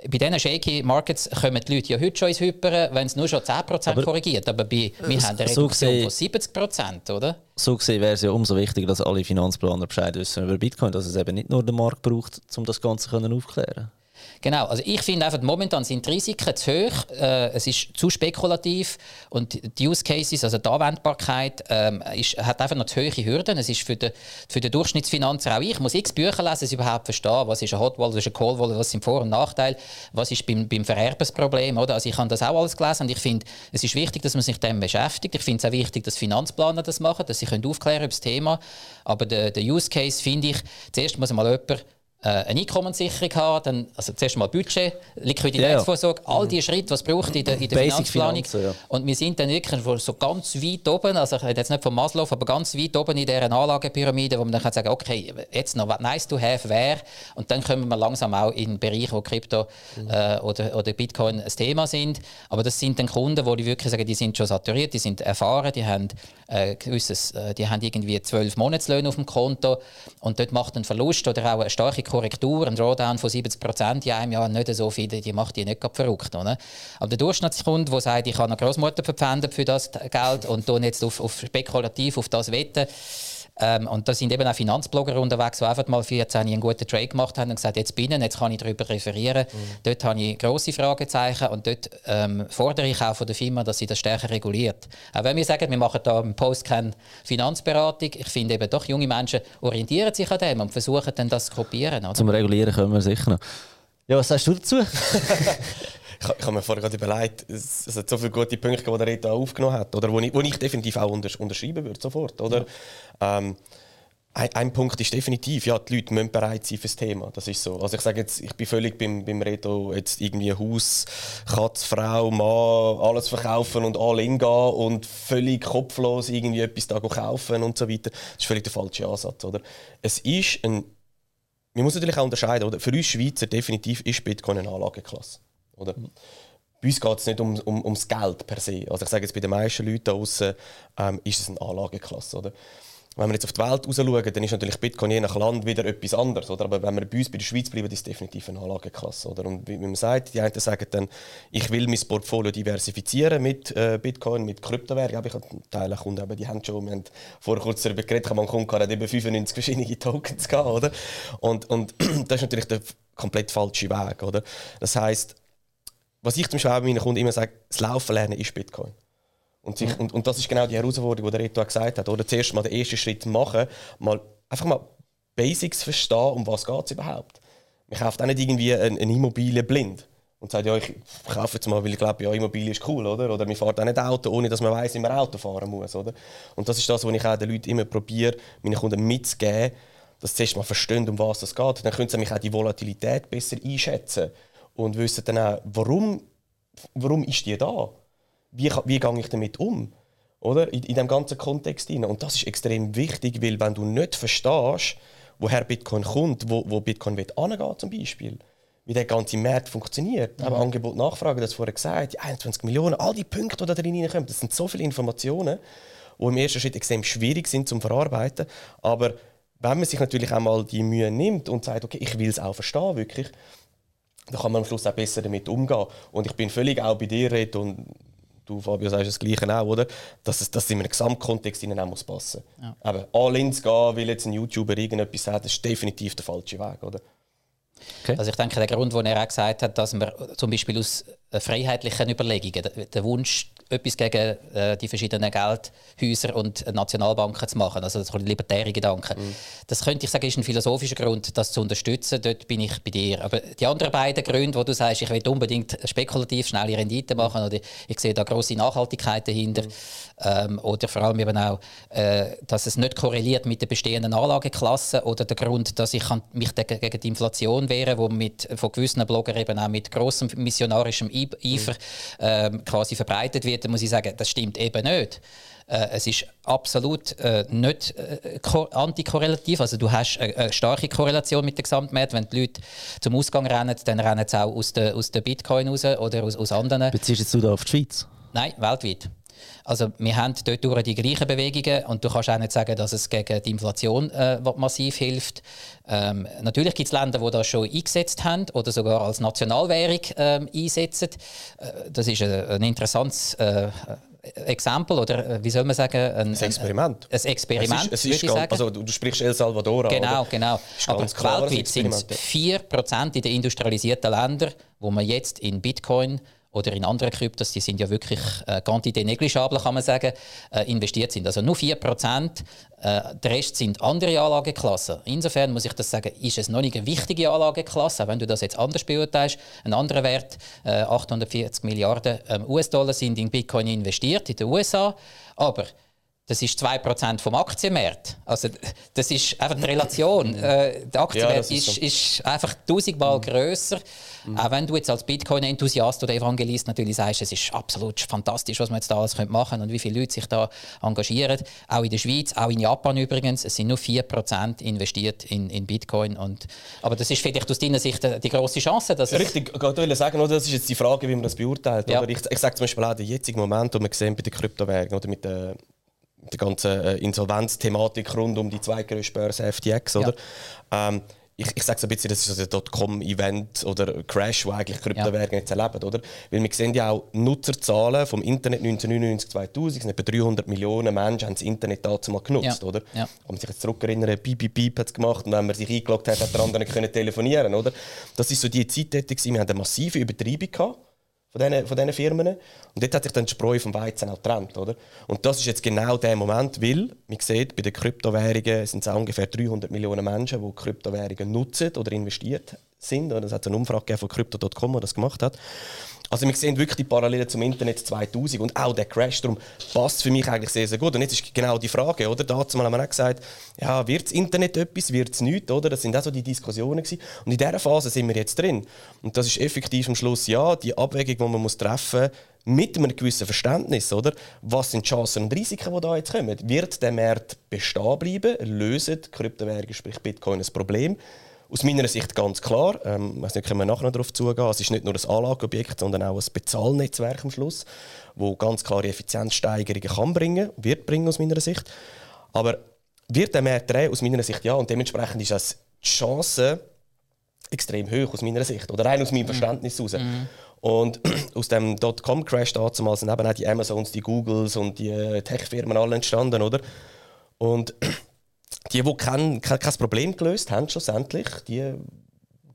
bei diesen shaky Markets kommen die Leute ja heute schon ins Hyperen, wenn es nur schon 10% Aber- korrigiert. Aber bei, wir haben eine so Reduktion gesehen- von 70%, oder? So gesehen wäre es ja umso wichtiger, dass alle Finanzplaner Bescheid wissen über Bitcoin, dass es eben nicht nur den Markt braucht, um das Ganze können aufklären Genau, also ich finde einfach, momentan sind die Risiken zu hoch, äh, es ist zu spekulativ und die Use Cases, also die Anwendbarkeit, ähm, ist, hat einfach noch zu hohe Hürden. Es ist für den, für den Durchschnittsfinanzer, auch ich muss x Bücher lesen, ich überhaupt verstehe, was ist ein Hot Wallet, was ist ein Cold Wallet, was sind Vor- und Nachteile, was ist beim, beim Vererbensproblem, oder? Also ich habe das auch alles gelesen und ich finde, es ist wichtig, dass man sich dem beschäftigt. Ich finde es auch wichtig, dass Finanzplaner das machen, dass sie können aufklären über das Thema. Aber der, Use Case finde ich, zuerst muss mal jemand eine Einkommenssicherung haben, dann, also zuerst mal Budget, Liquiditätsvorsorge, all die Schritte, was es braucht in der, in der Finanzplanung. Finanzen, ja. Und wir sind dann wirklich so ganz weit oben, also ich rede jetzt nicht von Maslow, aber ganz weit oben in dieser Anlagepyramide, wo man dann kann sagen okay, jetzt noch was nice to have wäre und dann kommen wir langsam auch in den Bereich, wo Krypto äh, oder, oder Bitcoin ein Thema sind. Aber das sind dann Kunden, wo die wirklich sagen, die sind schon saturiert, die sind erfahren, die haben, äh, gewisses, äh, die haben irgendwie zwölf Monatslöhne auf dem Konto und dort macht ein Verlust oder auch eine starke Korrektur, ein Drawdown von 70 Prozent in einem Jahr nicht so viel, die macht die nicht verrückt. Oder? Aber der Durchschnittskunde, der sagt, ich habe eine Großmutter verpfändet für das Geld und jetzt auf, auf spekulativ auf das wetten, Ähm, und da sind eben auch Finanzblogger unterwegs, die einfach mal 14 einen guten Trade gemacht haben und gesagt, jetzt bin ich, jetzt kann ich darüber referieren. Mhm. Dort habe ich grosse Fragezeichen und dort ähm, fordere ich auch von der Firma, dass sie das stärker reguliert. Auch wenn wir sagen, wir machen da im Post keine Finanzberatung, ich finde eben doch, junge Menschen orientieren sich an dem und versuchen dann das zu kopieren. Oder? Zum Regulieren können wir sicher noch. Ja, was sagst du dazu? (laughs) ich, ich habe mir vorher gerade überlegt, es, es hat so viele gute Punkte, die der Rita aufgenommen hat, oder wo ich, wo ich definitiv auch untersch unterschreiben würde, sofort. Oder? Ja. Ähm, ein, ein, Punkt ist definitiv, ja, die Leute müssen bereit sein für das Thema. Das ist so. Also ich sage jetzt, ich bin völlig beim, beim Reto, jetzt irgendwie Haus, Katz, Frau, Mann, alles verkaufen und all in gehen und völlig kopflos irgendwie etwas da kaufen und so weiter. Das ist völlig der falsche Ansatz, oder? Es ist ein, man muss natürlich auch unterscheiden, oder? Für uns Schweizer definitiv ist Bitcoin eine Anlageklasse. Oder? Bei uns geht es nicht um, um, ums Geld per se. Also ich sage jetzt, bei den meisten Leuten da draußen ähm, ist es eine Anlageklasse. Oder? Wenn wir jetzt auf die Welt schauen, dann ist natürlich Bitcoin je nach Land wieder etwas anderes. Oder? Aber wenn wir bei uns bei der Schweiz bleiben, ist es definitiv eine Anlageklasse. Oder? Und wie man sagt, die einen sagen dann, ich will mein Portfolio diversifizieren mit äh, Bitcoin, mit Kryptowährungen. Ich habe Teile Kunden, aber die haben schon, wir haben vor kurzem darüber geredet, man Kunden hat eben 95 verschiedene (laughs) Tokens gehabt, oder? Und, und (clears throat) das ist natürlich der komplett falsche Weg. Oder? Das heißt was ich zum Beispiel meinen Kunden immer sage, das Laufen lernen ist Bitcoin. Und, sich, mhm. und, und, das ist genau die Herausforderung, die der Reto gesagt hat. Oder zuerst mal den ersten Schritt machen, mal einfach mal Basics verstehen, um was geht es überhaupt. Man kauft auch nicht irgendwie eine, eine Immobilie blind und sagt, ja, ich kaufe jetzt mal, weil ich glaube, ja, Immobilie ist cool, oder? Oder man fährt auch nicht Auto, ohne dass man weiß, wie man Auto fahren muss, oder? Und das ist das, was ich auch den Leuten immer probiere, meinen Kunden mitzugeben, dass sie zuerst mal verstehen, um was es geht. Dann können sie nämlich auch die Volatilität besser einschätzen und wissen dann auch, warum, warum ist die da? Wie, wie gehe ich damit um? Oder? In, in dem ganzen Kontext. Rein. Und das ist extrem wichtig, weil wenn du nicht verstehst, woher Bitcoin kommt, wo, wo Bitcoin will angehen zum Beispiel, wie der ganze Markt funktioniert, mhm. aber Angebot, Nachfrage, das vorher gesagt, die 21 Millionen, all die Punkte, die da drin reinkommen, das sind so viele Informationen, die im ersten Schritt extrem schwierig sind zum Verarbeiten, aber wenn man sich natürlich auch mal die Mühe nimmt und sagt, okay, ich will es auch verstehen, wirklich, dann kann man am Schluss auch besser damit umgehen. Und ich bin völlig auch bei dir, Red, und du, Fabio, sagst das Gleiche auch, oder? Dass es dass in einem Gesamtkontext ihnen auch muss passen muss. Ja. Aber all in zu gehen, weil jetzt ein YouTuber irgendetwas sagt, ist definitiv der falsche Weg, oder? Okay. Also ich denke, der Grund, den er auch gesagt hat, dass man zum Beispiel aus freiheitlichen Überlegungen, der Wunsch, etwas gegen äh, die verschiedenen Geldhäuser und Nationalbanken zu machen, also das libertäre Gedanken. Mhm. Das könnte ich sagen, ist ein philosophischer Grund, das zu unterstützen. Dort bin ich bei dir. Aber die anderen beiden Gründe, wo du sagst, ich will unbedingt spekulativ schnelle Rendite machen oder ich sehe da große Nachhaltigkeit dahinter, mhm. ähm, oder vor allem eben auch, äh, dass es nicht korreliert mit der bestehenden Anlageklasse oder der Grund, dass ich mich gegen die Inflation wehren, wo mit von gewissen Bloggern eben auch mit großem missionarischem Eifer äh, quasi verbreitet wird, dann muss ich sagen, das stimmt eben nicht. Äh, es ist absolut äh, nicht äh, antikorrelativ. Also du hast eine, eine, starke Korrelation mit dem Gesamtmarkt. Wenn die Leute zum Ausgang rennen, dann rennen sie auch aus der, aus der Bitcoin raus oder aus, aus anderen. Beziehst du da auf die Schweiz? Nein, weltweit. Also wir haben dort durch die gleichen Bewegungen und du kannst auch nicht sagen, dass es gegen die Inflation äh, massiv hilft. Ähm, natürlich gibt es Länder, die das schon eingesetzt haben oder sogar als Nationalwährung ähm, einsetzen. Äh, das ist ein, ein interessantes äh, Exempel oder äh, wie soll man sagen? Ein, ein Experiment. Ein, ein Experiment, es ist, es ist ganz, also du sprichst El Salvador Genau, oder? genau. Aber weltweit sind es 4% in den industrialisierten Ländern, wo man jetzt in Bitcoin oder in anderen Kryptos, die sind ja wirklich äh, quantité negligible, kann man sagen, äh, investiert sind. Also nur 4%, äh, der Rest sind andere Anlageklassen. Insofern muss ich das sagen, ist es noch nicht eine wichtige Anlageklasse, wenn du das jetzt anders beurteilst. Ein anderer Wert, äh, 840 Milliarden ähm, US-Dollar sind in Bitcoin investiert in den USA, aber das ist 2% vom Aktienmarkt. Also, das ist einfach die Relation. Äh, der Aktienmarkt ja, ist, so. ist, einfach tausendmal mhm. grösser. Mhm. Auch wenn du jetzt als Bitcoin-Enthusiast oder Evangelist natürlich sagst, es ist absolut fantastisch, was man jetzt da alles machen können und wie viele Leute sich da engagieren. Auch in der Schweiz, auch in Japan übrigens. Es sind nur 4% investiert in, in Bitcoin. Und, aber das ist vielleicht aus deiner Sicht die große Chance. Dass Richtig, ich wollte sagen, das ist jetzt die Frage, wie man das beurteilt. Ja. Ich, ich sage zum Beispiel auch den jetzigen Moment, den wir sehen bei den Kryptowährungen oder mit der die ganze äh, Insolvenzthematik rund um die zweitgrößte Börse FTX, oder? Ja. Ähm, ich, ich sage so ein bisschen, das ist so der Dotcom-Event oder Crash, wo eigentlich Kryptowährungen ja. jetzt erleben, oder? Weil wir sehen ja auch Nutzerzahlen vom Internet 1999, 2000, sind etwa 300 Millionen Menschen haben das Internet dazu mal genutzt, ja. oder? Ja. Wenn man sich jetzt zurückerinnern, piep, piep, piep hat es gemacht und wenn man sich eingeloggt hat, hat der andere können telefonieren, oder? Das ist so die Zeit, wir hatten eine massive Übertreibung gehabt von diesen, von diesen Firmen. Und dort hat sich dann die Spreu vom Weizen auch getrennt. Oder? Und das ist jetzt genau der Moment, weil, man sieht, bei den Kryptowährungen sind es ungefähr 300 Millionen Menschen, die Kryptowährungen nutzen oder investiert sind. Es hat eine Umfrage von Crypto.com, die das gemacht hat. Also wir sehen wirklich die Parallelen zum Internet 2000 und auch der Crash, darum passt für mich eigentlich sehr, sehr gut. Und jetzt ist genau die Frage, oder? Dazu haben wir auch gesagt, ja, wird das Internet etwas, wird es nichts, oder? Das sind auch so die Diskussionen gewesen. Und in dieser Phase sind wir jetzt drin. Und das ist effektiv am Schluss, ja, die Abwägung, die man muss treffen muss, mit einem gewissen Verständnis, oder? Was sind die Chancen und Risiken, die da jetzt kommen? Wird der Markt bestehen bleiben? Lösen Kryptowährungen, sprich Bitcoin, ein Problem? Aus meiner Sicht ganz klar, ähm, ich weiß nicht, können wir nachher noch darauf zugehen, es ist nicht nur ein Anlageobjekt, sondern auch ein Bezahlnetzwerk am Schluss, wo ganz klare Effizienzsteigerungen kann bringen, wird bringen aus meiner Sicht. Aber wird der Markt drehen? Aus meiner Sicht ja und dementsprechend ist das die Chance extrem hoch aus meiner Sicht oder rein aus meinem mhm. Verständnis heraus. Mhm. Und (clears throat) aus dem Dotcom-Crash damals sind eben auch die Amazons, die Googles und die Tech-Firmen alle entstanden, oder? Und (clears throat) die, die kein, kein, kein Problem gelöst haben, schlussendlich, die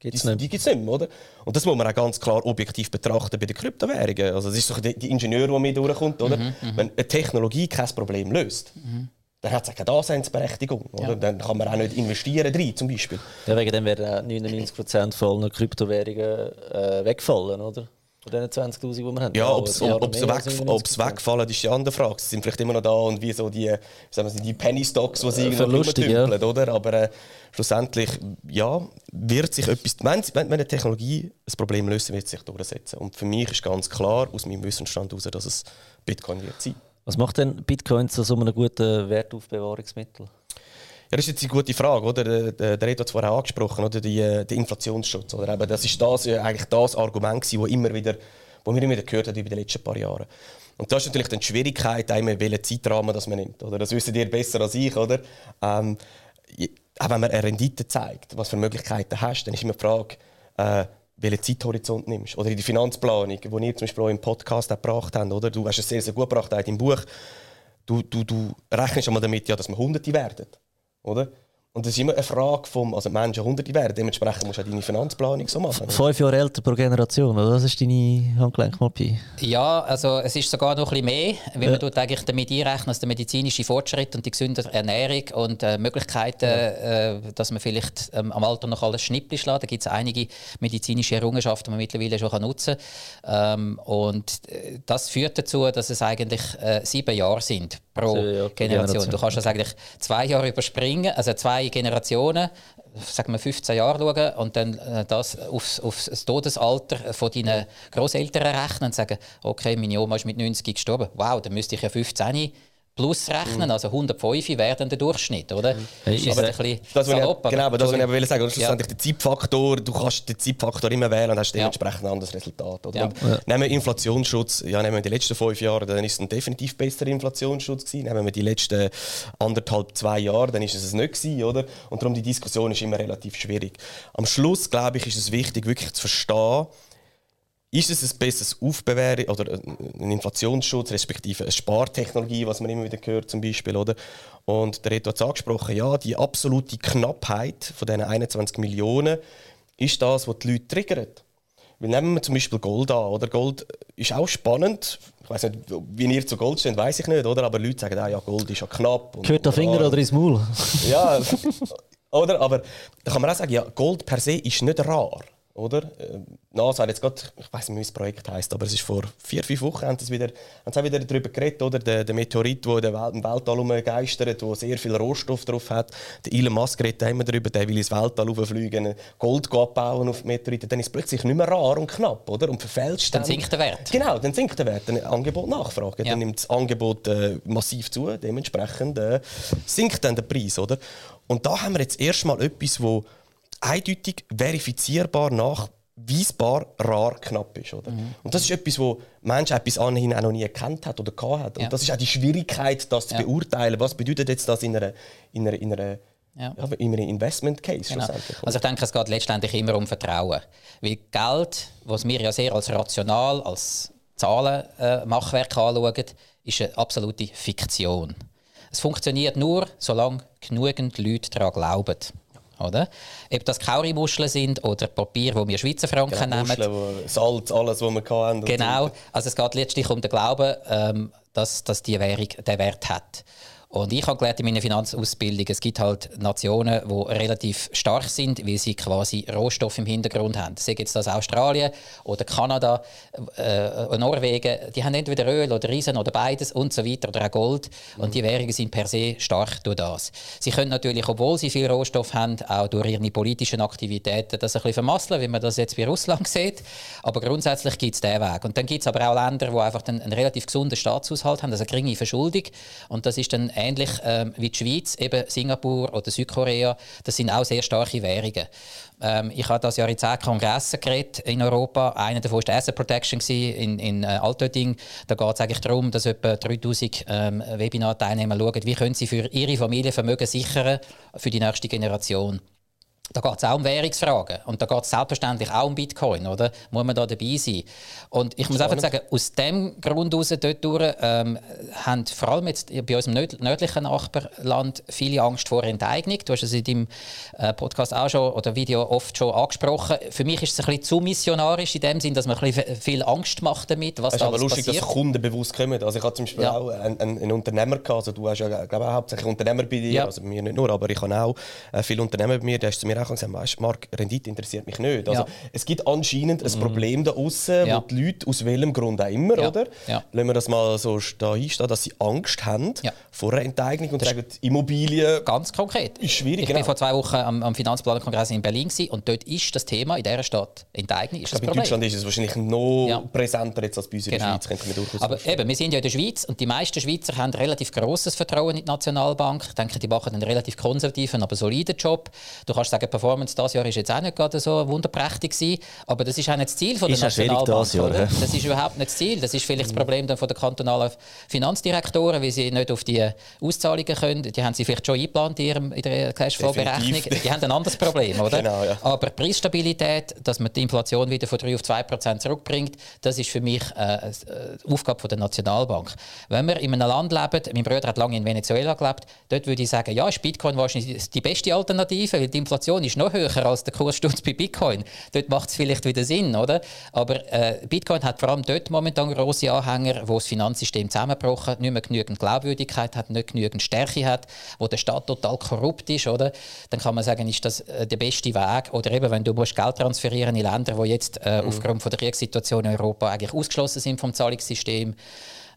Gibt's die, die gibt es nicht mehr, oder? Und das muss man auch ganz klar objektiv betrachten bei den Kryptowährungen. Also das ist doch die, die Ingenieur, der mir durchkommt, oder? Mhm, mhm, Wenn eine Technologie kein Problem löst, mhm. dann hat es auch keine Daseinsberechtigung, oder? Ja. Dann kann man auch nicht investieren drin, zum Beispiel. Ja, wegen dem werden 99% von allen Kryptowährungen äh, wegfallen, oder? Von diesen 20'000, die wir haben. Ja, ob sie weg, wegfallen, ist die andere Frage. Sie sind vielleicht immer noch da und wie so die, sagen wir, die Penny Stocks, die sie äh, irgendwo tümpeln, ja. oder? Aber äh, schlussendlich, ja, wird sich etwas, wenn, wenn eine Technologie ein Problem löst, wird es sich durchsetzen. Und für mich ist ganz klar, aus meinem Wissensstand heraus, dass es Bitcoin wird sein. Was macht denn Bitcoin zu so einem guten Wertaufbewahrungsmittel? Das ist jetzt eine gute Frage, oder? Der, der hat es vorher angesprochen, oder? Die, äh, der Inflationsschutz. Oder? Eben, das ist das, äh, eigentlich das Argument, das immer wieder, wo wir immer wieder gehört haben über die letzten paar Jahre. Und das ist natürlich dann die Schwierigkeit, einmal welchen Zeitrahmen das man nimmt. Oder? Das wissen ihr besser als ich, oder? Ähm, auch wenn man eine Rendite zeigt, was für Möglichkeiten hast, dann ist immer die Frage, äh, welchen Zeithorizont nimmst. Oder in der Finanzplanung, die ihr zum Beispiel auch im Podcast gebracht habt, oder? Du hast es sehr, sehr gut gebracht in deinem Buch. Du, du, du rechnest einmal damit, ja, dass wir Hunderte werden. Oder? Und das ist immer eine Frage vom, also Menschen hunderte werden, dementsprechend musst du auch deine Finanzplanung so machen. Fünf Jahre älter pro Generation, oder? Das ist deine Handgelenkmopie. Ja, also es ist sogar noch ein bisschen mehr, weil ja. man tut eigentlich damit einrechnen, dass der medizinische Fortschritt und die gesündere Ernährung und äh, Möglichkeiten, ja. äh, dass man vielleicht ähm, am Alter noch alles Schnippel schlägt. Da gibt es einige medizinische Errungenschaften, die man mittlerweile schon kann nutzen kann. Ähm, und äh, das führt dazu, dass es eigentlich äh, sieben Jahre sind pro ja, Generation. Du kannst das eigentlich zwei Jahre überspringen, also zwei Generationen, sagen wir 15 Jahre schauen und dann äh, das auf, auf das Todesalter von deinen Großeltern rechnen und sagen, okay, meine Oma ist mit 90 gestorben. Wow, dann müsste ich ja 15 plus rechnen, mhm. also 105 wäre der Durchschnitt, oder? Mhm. Hey, ist aber, ein bisschen das, salopp, genau, aber das, was ich aber will sagen, schlussendlich ja. der Zeitfaktor, du kannst den Zeitfaktor immer wählen und hast dementsprechend ja. ein anderes Resultat. Oder? Ja. Ja. Nehmen wir Inflationsschutz, ja, nehmen wir die letzten fünf Jahre, dann ist es ein definitiv besserer Inflationsschutz gewesen. Nehmen wir die letzten anderthalb, zwei Jahre, dann ist es es nicht gewesen, oder? Und darum die Diskussion ist immer relativ schwierig. Am Schluss, glaube ich, ist es wichtig, wirklich zu verstehen, ist es ein besseres Aufbewahren oder ein Inflationsschutz, respektive eine Spartechnologie, was man immer wieder hört zum Beispiel, oder? Und der Reto hat es angesprochen, ja, die absolute Knappheit von diesen 21 Millionen ist das, was die Leute triggert. Weil nehmen wir zum Beispiel Gold an, oder? Gold ist auch spannend. Ich weiß nicht, wie ihr zu Gold steht, weiß ich nicht, oder? Aber Leute sagen, ah, ja, Gold ist ja knapp. Gehört der Finger oder ins Maul? ja, (laughs) oder? Aber da kann man auch sagen, ja, Gold per se ist nicht rar. Oder? Äh, NASA hat jetzt gerade, ich weiß nicht, wie das Projekt heißt, aber es ist vor vier, fünf Wochen haben sie wieder, haben sie wieder darüber geredet, oder? Der, der Meteorit, der im Weltall geistert, der sehr viel Rohstoff drauf hat. Der Elon Musk redet immer darüber, der will ins Weltall fliegen, Gold abbauen auf Meteoriten. Dann ist es plötzlich nicht mehr rar und knapp, oder? Und verfälscht dann. Dann sinkt der Wert. Genau, dann sinkt der Wert. Dann Angebot Nachfrage. Ja. Dann nimmt das Angebot äh, massiv zu, dementsprechend äh, sinkt dann der Preis, oder? Und da haben wir jetzt erstmal etwas, wo eindeutig verifizierbar nachweisbar rar knapp ist. Oder? Mhm. Und das ist etwas, wo Mensch bis anhin auch noch nie erkannt hat oder gehabt hat. Und ja. das ist auch die Schwierigkeit, das zu ja. beurteilen. Was bedeutet jetzt das in einer, in einer, in einer ja. ja in einem Investment Case genau. Also ich denke, es geht letztendlich immer um Vertrauen. Weil Geld, was wir ja sehr als rational, als Zahlenmachwerk äh, anschauen, ist eine absolute Fiktion. Es funktioniert nur, solange genügend Leute daran glauben. Oder? Ob das Kaurimuscheln sind oder Papier, wo wir Schweizer Franken genau, nehmen. Muscheln, Salz, alles, was wir hatten. Genau. Also es geht letztlich um den Glauben, ähm, dass, dass die Währung den Wert hat. Und ich habe gelernt in meiner Finanzausbildung, es gibt halt Nationen, die relativ stark sind, weil sie quasi Rohstoffe im Hintergrund haben. Sei jetzt das Australien oder Kanada, äh, Norwegen, die haben entweder Öl oder Riesen oder beides und so weiter oder auch Gold. Mhm. Und die Währungen sind per se stark durch das. Sie können natürlich, obwohl sie viel Rohstoff haben, auch durch ihre politischen Aktivitäten das ein bisschen vermasseln, wie man das jetzt bei Russland (laughs) sieht. Aber grundsätzlich gibt es diesen Weg. Und dann gibt es aber auch Länder, die einfach einen relativ gesunden Staatshaushalt haben, also eine geringe Verschuldung. Und das ist dann ähnlich ähm, wie die Schweiz, eben Singapur oder Südkorea, das sind auch sehr starke Währungen. Ähm, ich habe das Jahr in zehn Kongressen geredet in Europa. Einer davon war Asset Protection in, in äh, Altötting. Da geht es eigentlich darum, dass etwa 3000 ähm, Webinar-Teilnehmer schauen, wie können sie für ihre Familie Vermögen sichern für die nächste Generation. Da geht es auch um Währungsfragen. Und da geht es selbstverständlich auch um Bitcoin, oder? Muss man da dabei sein? Und ich muss einfach sagen, aus dem Grund heraus, dort durch, ähm, haben vor allem jetzt bei unserem nördlichen Nachbarland viele Angst vor Enteignung. Du hast es in deinem äh, Podcast auch schon oder Video oft schon angesprochen. Für mich ist es ein bisschen zu missionarisch in dem Sinn, dass man ein bisschen viel Angst macht damit, was es ist aber lustig, passiert. dass Kunden bewusst kommen. Also ich hatte zum Beispiel ja. auch einen, einen, Unternehmer gehabt, also du hast ja glaube ich, hauptsächlich Unternehmer bei dir, ja. also mir nicht nur, aber ich habe auch äh, viele Unternehmer bei mir, der ist zu mir auch gesagt, weißt, Mark, Rendite interessiert mich nicht. Also, ja. Es gibt anscheinend ein mhm. Problem da außen, ja. wo die Leute aus welchem Grund auch immer, ja. oder? Ja. Lassen wir das mal so da einstehen, dass sie Angst haben vor einer Enteignung und sagen, Immobilien. Ganz konkret. Ist schwierig. Ich genau. war vor zwei Wochen am, am Finanzplanerkongress in Berlin und dort ist das Thema in dieser Stadt Enteignung. Ist ich glaube, in Deutschland ist es wahrscheinlich noch präsenter jetzt als bei uns in genau. der Schweiz. Wir Aber eben, wir sind ja in der Schweiz und die meisten Schweizer haben relativ großes Vertrauen in die Nationalbank. Ich denke, die machen einen relativ konservativen, aber soliden Job. Du kannst sagen, Performance dieses Jahr ist jetzt auch nicht gerade so wunderprächtig gewesen, aber das ist auch nicht das Ziel von der ist Nationalbank. Das, Jahr, oder? (laughs) das ist überhaupt nicht das Ziel. Das ist vielleicht das Problem dann von der kantonalen Finanzdirektoren, weil sie nicht auf die Auszahlungen können. Die haben sie vielleicht schon eingeplant in, ihrem, in der Cashflow-Berechnung. Die haben ein anderes Problem, (laughs) oder? Genau, ja. Aber Preisstabilität, dass man die Inflation wieder von 3 auf 2 Prozent zurückbringt, das ist für mich äh, äh, Aufgabe der Nationalbank. Wenn wir in einem Land leben, mein Bruder hat lange in Venezuela gelebt, dort würde ich sagen, ja, ist Bitcoin wahrscheinlich die beste Alternative, weil die Inflation ist noch höher als der Kurssturz bei Bitcoin. Dort macht es vielleicht wieder Sinn, oder? Aber äh, Bitcoin hat vor allem dort momentan große Anhänger, wo das Finanzsystem zusammengebrochen nicht mehr genügend Glaubwürdigkeit hat, nicht genügend Stärke hat, wo der Staat total korrupt ist, oder? Dann kann man sagen, ist das äh, der beste Weg? Oder eben, wenn du musst Geld transferieren in Länder, die jetzt äh, mhm. aufgrund von der Kriegssituation in Europa eigentlich ausgeschlossen sind vom Zahlungssystem,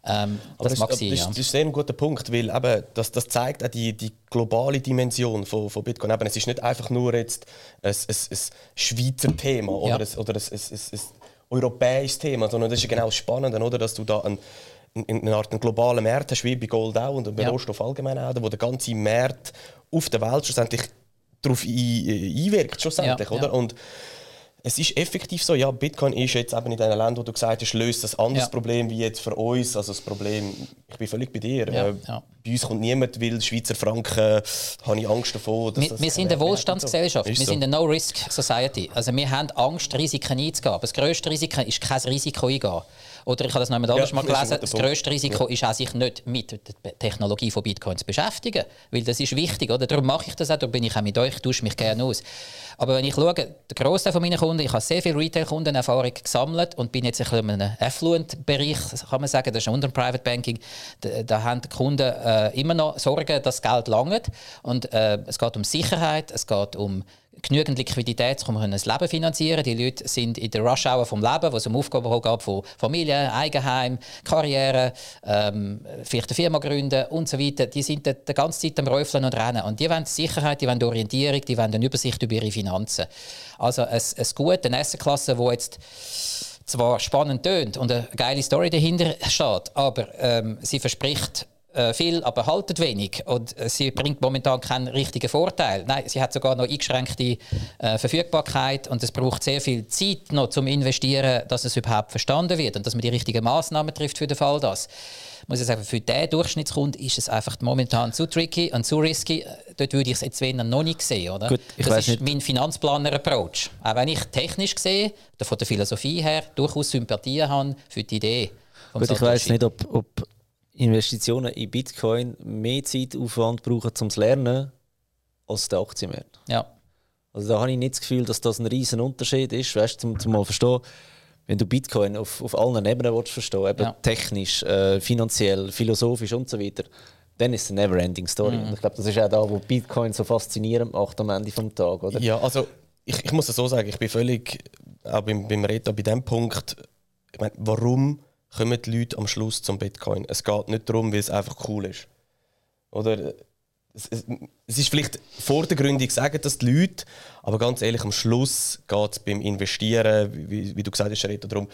ähm, das, das, mag sein, das, ja. das ist sehr ein guter Punkt, weil eben, das, das zeigt auch die, die globale Dimension von, von Bitcoin. Eben, es ist nicht einfach nur jetzt ein, ein, ein Schweizer Thema oder, ja. ein, oder ein, ein, ein, europäisches Thema, sondern das ist genau das Spannende, oder, dass du da ein, eine Art einen globalen Markt hast, wie bei Gold auch und bei ja. Rohstoff allgemein auch, wo der ganze Markt auf der Welt schlussendlich darauf einwirkt, schlussendlich, ja, oder? Und es ist effektiv so, ja, Bitcoin ist jetzt eben in den Ländern, wo du gesagt hast, löst ein anderes ja. Problem wie jetzt für uns. Also das Problem, ich bin völlig bei dir. Ja, äh, ja. Bei uns kommt niemand, weil Schweizer Franken, äh, habe ich Angst davor. Dass wir, das wir sind eine Wohlstandsgesellschaft, wir so. sind eine No-Risk-Society. Also wir haben Angst, Risiken einzugehen. Das grösste Risiko ist kein Risiko eingehen. Oder ich habe das noch einmal ja, mal gelesen, das grösste Risiko ja. ist auch, sich nicht mit der Technologie von Bitcoin zu beschäftigen. Weil das ist wichtig, oder? Darum mache ich das auch, darum bin ich auch mit euch, tausche mich gerne aus. Aber wenn ich schaue, der Großteil von meinen Kunden, ich habe sehr viel Retail-Kundenerfahrung gesammelt und bin jetzt ein bisschen in einem Affluent-Bereich, kann man sagen, das ist unter dem Private Banking. Da, da haben die Kunden äh, immer noch Sorgen, dass das Geld langt. Und äh, es geht um Sicherheit, es geht um genügend Liquidität, um ein Leben finanzieren Die Leute sind in der Rush-Hour vom Leben, wo es um Aufgaben geht von Familie, Eigenheim, Karriere, ähm, vielleicht eine Firma gründen und so weiter. Die sind die ganze Zeit am Räufeln und Rennen. Und die wollen Sicherheit, die wollen Orientierung, die wollen eine Übersicht über ihre Finanzen. Also ein, ein Gut, eine Essenklasse, die jetzt zwar spannend tönt und eine geile Story dahinter steht, aber ähm, sie verspricht äh, viel, aber haltet wenig. Und äh, sie bringt momentan keinen richtigen Vorteil. Nein, sie hat sogar noch eingeschränkte äh, Verfügbarkeit und es braucht sehr viel Zeit noch zum Investieren, dass es überhaupt verstanden wird und dass man die richtigen Maßnahmen trifft für den Fall das. muss ich sagen, für diesen Durchschnittskunden ist es einfach momentan zu tricky und zu risky. Dort würde ich es jetzt wenn noch nicht sehen, oder? Gut, ich das ist nicht. mein Finanzplaner-Approach. Auch wenn ich technisch gesehen, von der Philosophie her, durchaus Sympathie habe für die Idee. Gut, ich weiß nicht, ob, ob Investitionen in Bitcoin mehr Zeitaufwand brauchen zum Lernen als der Aktienmarkt. Ja. Also da habe ich nicht das Gefühl, dass das ein riesen Unterschied ist, weißt, zum, zum mal verstehen, wenn du Bitcoin auf, auf allen Ebenen willst verstehen, eben Ja. technisch, äh, finanziell, philosophisch und so weiter, dann ist es eine never-ending Story. Mhm. Und ich glaube, das ist auch da, wo Bitcoin so faszinierend macht am Ende des Tages, oder? Ja, also ich, ich muss es so sagen, ich bin völlig, auch beim, beim Reto, bei dem Punkt, ich meine, warum kommen die Leute am Schluss zum Bitcoin? Es geht nicht darum, weil es einfach cool ist. Oder es, es, es ist vielleicht vordergründig sagen das die Leute, aber ganz ehrlich, am Schluss geht es beim Investieren, wie, wie du gesagt hast, darum,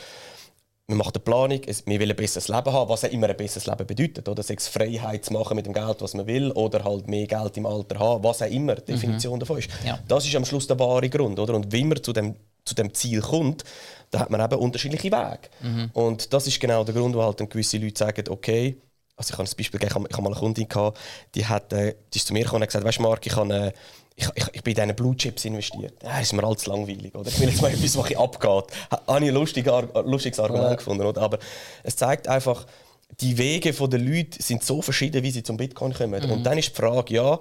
wir machen eine Planung, wir wollen ein besseres Leben haben, was auch immer ein besseres Leben bedeutet. Oder sei es Freiheit zu machen mit dem Geld, was man will, oder halt mehr Geld im Alter haben, was auch immer die Definition davon ist. Ja. Das ist am Schluss der wahre Grund. Oder? Und wie man zu dem, zu dem Ziel kommt, da hat man eben unterschiedliche Wege. Und das ist genau der Grund, wo halt dann gewisse Leute sagen, okay, also ich habe ein Beispiel gegeben, ich habe- mal eine Kundin gehabt, die, hat, äh, die ist zu mir gekommen und hat gesagt, weißt du Marc, ich, habe, äh, ich, ich, ich bin in diese Blue Chips investiert. Ja, ist mir allzu langweilig. Oder? Ich will jetzt mal (laughs) etwas, was abgeht. Ha- Habe ich ein lustiges, Ar- lustiges Argument gefunden. Oder? Aber es zeigt einfach, die Wege der Leute sind so verschieden, wie sie zum Bitcoin kommen. Und dann ist die Frage, ja,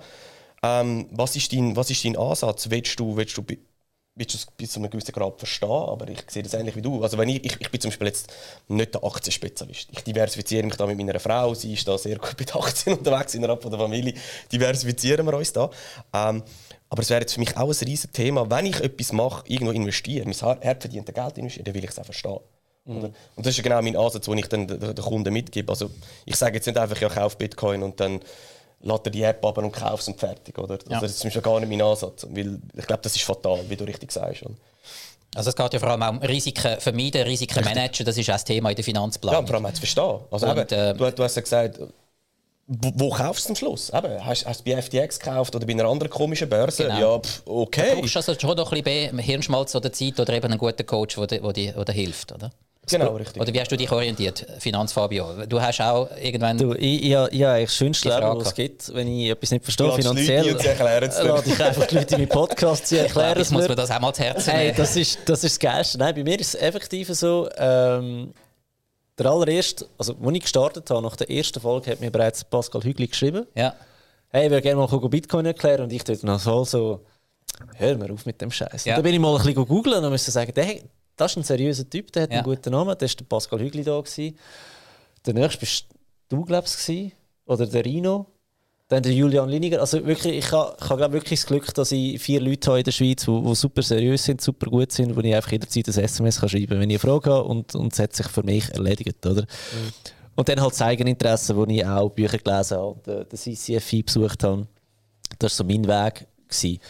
ähm, was, ist dein, was ist dein Ansatz? Willst du, willst du, willst du es bis zu einem gewissen Grad verstehen? Aber ich sehe das ähnlich wie du. Also wenn ich, ich, ich bin zum Beispiel jetzt nicht der Aktienspezialist. Ich diversifiziere mich da mit meiner Frau. Sie ist da sehr gut (laughs) mit Aktien unterwegs innerhalb von der Familie. Diversifizieren wir uns da. Ähm, aber es wäre jetzt für mich auch ein riesiges Thema, wenn ich etwas mache, irgendwo investiere, mein hart verdiente Geld investiere, dann will ich es auch verstehen. Oder? Und das ist ja genau mein Ansatz, den ich dann den, den Kunden mitgebe. Also ich sage jetzt nicht einfach, ja, kauf Bitcoin und dann lädt er die App ab und kauf es und fertig. Oder? Also Ja. Das ist Beispiel gar nicht mein Ansatz. Weil ich glaube, das ist fatal, wie du richtig sagst. Also es geht ja vor allem auch um Risiken vermeiden, Risiken managen. Das ist auch das Thema in der Ja, Finanzplanung. und vor allem auch zu verstehen. Also Und, eben, äh, du, du hast ja gesagt, wo, wo kaufst du am Schluss? Eben, hast, hast du bei FTX gekauft oder bei einer anderen komischen Börse? Genau. Ja, pff, okay. Du brauchst also schon noch ein bisschen Hirnschmalz oder Zeit oder eben einen guten Coach, der dir, der dir, hilft, oder? Genau, richtig. Oder wie hast du dich orientiert, Finanzfabio? Du hast auch irgendwann... Du, ich, ich, ich habe das schönste Leben, was es gibt, wenn ich etwas nicht verstehe, finanziell. Leute sie erklären es dir. (laughs) lade ich einfach die Leute in meinen Podcast, sie erklären es ich muss mir. das auch mal zu Herzen Hey, nehmen. das ist, das ist das Geilste. Nein, bei mir ist es effektiv so, ähm, der allererste, also als ich gestartet habe, nach der ersten Folge, hat mir bereits Pascal Hügli geschrieben, Ja. hey, ich würde gerne mal Bitcoin erklären und ich dort noch so, so hör mir auf mit dem Scheiß. Ja. Und dann bin ich mal ein bisschen googeln und musste sagen, der, das ist ein seriöser Typ, der hat Ja. einen guten Namen, das war der Pascal Hügli da. Gewesen. Der nächste bist du, glaubst du, oder der Rino. Dann der Julian Liniger. Also wirklich, ich habe, ich habe glaube wirklich das Glück, dass ich vier Leute habe in der Schweiz, die, die super seriös sind, super gut sind, wo ich einfach jederzeit ein SMS kann schreiben kann, wenn ich eine Frage habe und, und es hat sich für mich erledigt. Oder? Und dann halt das Eigeninteresse, wo ich auch Bücher gelesen habe und den, den CCFI besucht habe. Das war so mein Weg. Gewesen.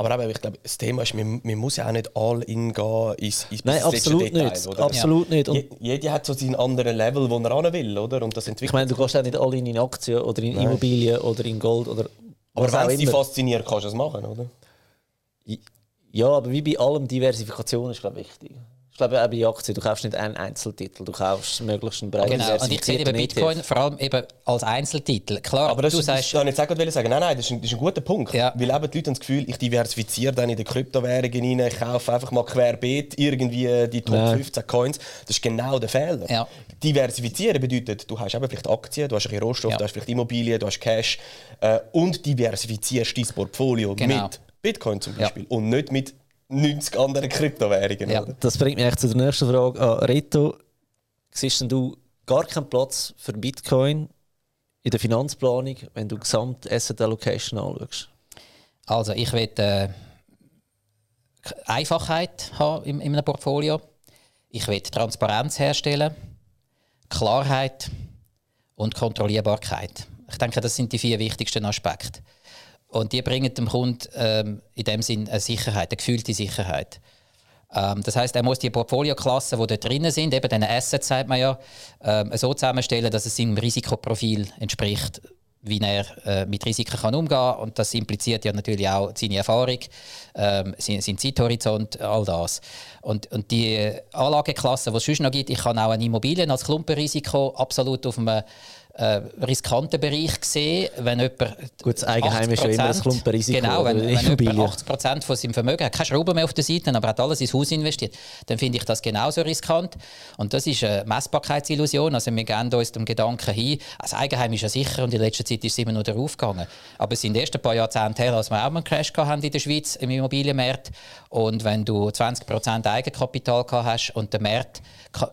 Aber eben, ich glaube, das Thema ist, man, man muss ja auch nicht all in gehen ins, ins Nein, absolut Detail, nicht. Oder? Absolut nicht. Und Je, jeder hat so seinen anderen Level, wo er hin will, oder? Und das entwickelt ich meine, du gehst auch nicht alle in Aktien oder in Immobilien oder in Gold oder Aber wenn es dich fasziniert, kannst du es machen, oder? Ja, aber wie bei allem, Diversifikation ist glaube ich, wichtig. Ich glaube, auch bei Aktien, du kaufst nicht einen Einzeltitel, du kaufst möglichst einen breit Genau. Und ich sehe eben diversifizierten Bitcoin vor allem eben als Einzeltitel. Klar, Aber das, du ist- sagst... das ich jetzt auch gerade sagen. Nein, nein, das ist ein, das ist ein guter Punkt. Ja. Weil eben die Leute haben das Gefühl, ich diversifiziere dann in die Kryptowährungen rein, ich kaufe einfach mal querbeet irgendwie die Top Ja. 15 Coins. Das ist genau der Fehler. Ja. Diversifizieren bedeutet, du hast eben vielleicht Aktien, du hast ein bisschen Rohstoff, Ja. du hast vielleicht Immobilien, du hast Cash äh, und diversifizierst dein Portfolio Genau. mit Bitcoin zum Ja. Beispiel und nicht mit 90 anderen Kryptowährungen. Ja. Oder? Das bringt mich eigentlich zu der nächsten Frage an Reto. Siehst du gar keinen Platz für Bitcoin in der Finanzplanung, wenn du gesamt Asset Allocation anschaust? Also ich will äh, Einfachheit haben in, in einem Portfolio. Ich will Transparenz herstellen, Klarheit und Kontrollierbarkeit. Ich denke, das sind die vier wichtigsten Aspekte. Und die bringen dem Kunden ähm, in dem Sinn eine Sicherheit, eine gefühlte Sicherheit. Ähm, das heißt, er muss die Portfolioklassen, die dort drin sind, eben diesen Assets, sagt man ja, ähm, so zusammenstellen, dass es seinem Risikoprofil entspricht. wie er äh, mit Risiken kann umgehen kann. Und das impliziert ja natürlich auch seine Erfahrung, ähm, sein, sein Zeithorizont, all das. Und, und die Anlageklasse, die es sonst noch gibt, ich kann auch eine Immobilien als Klumpenrisiko absolut auf einem äh, riskanten Bereich gesehen, wenn jemand Gut, das Eigenheim ist ja immer ein Klumpenrisiko. Genau, wenn, wenn jemand 80 Prozent von seinem Vermögen hat, keine Schrauben mehr auf der Seite, aber hat alles ins Haus investiert, dann finde ich das genauso riskant. Und das ist eine Messbarkeitsillusion. Also wir gehen uns dem Gedanken hin, das Eigenheim ist ja sicher und in letzter Zeit ist es immer nur darauf gegangen. Aber es sind erst ein paar Jahrzehnte her, als wir auch einen Crash haben in der Schweiz im Immobilienmarkt. Und wenn du 20 Prozent Eigenkapital gehabt hast und der Markt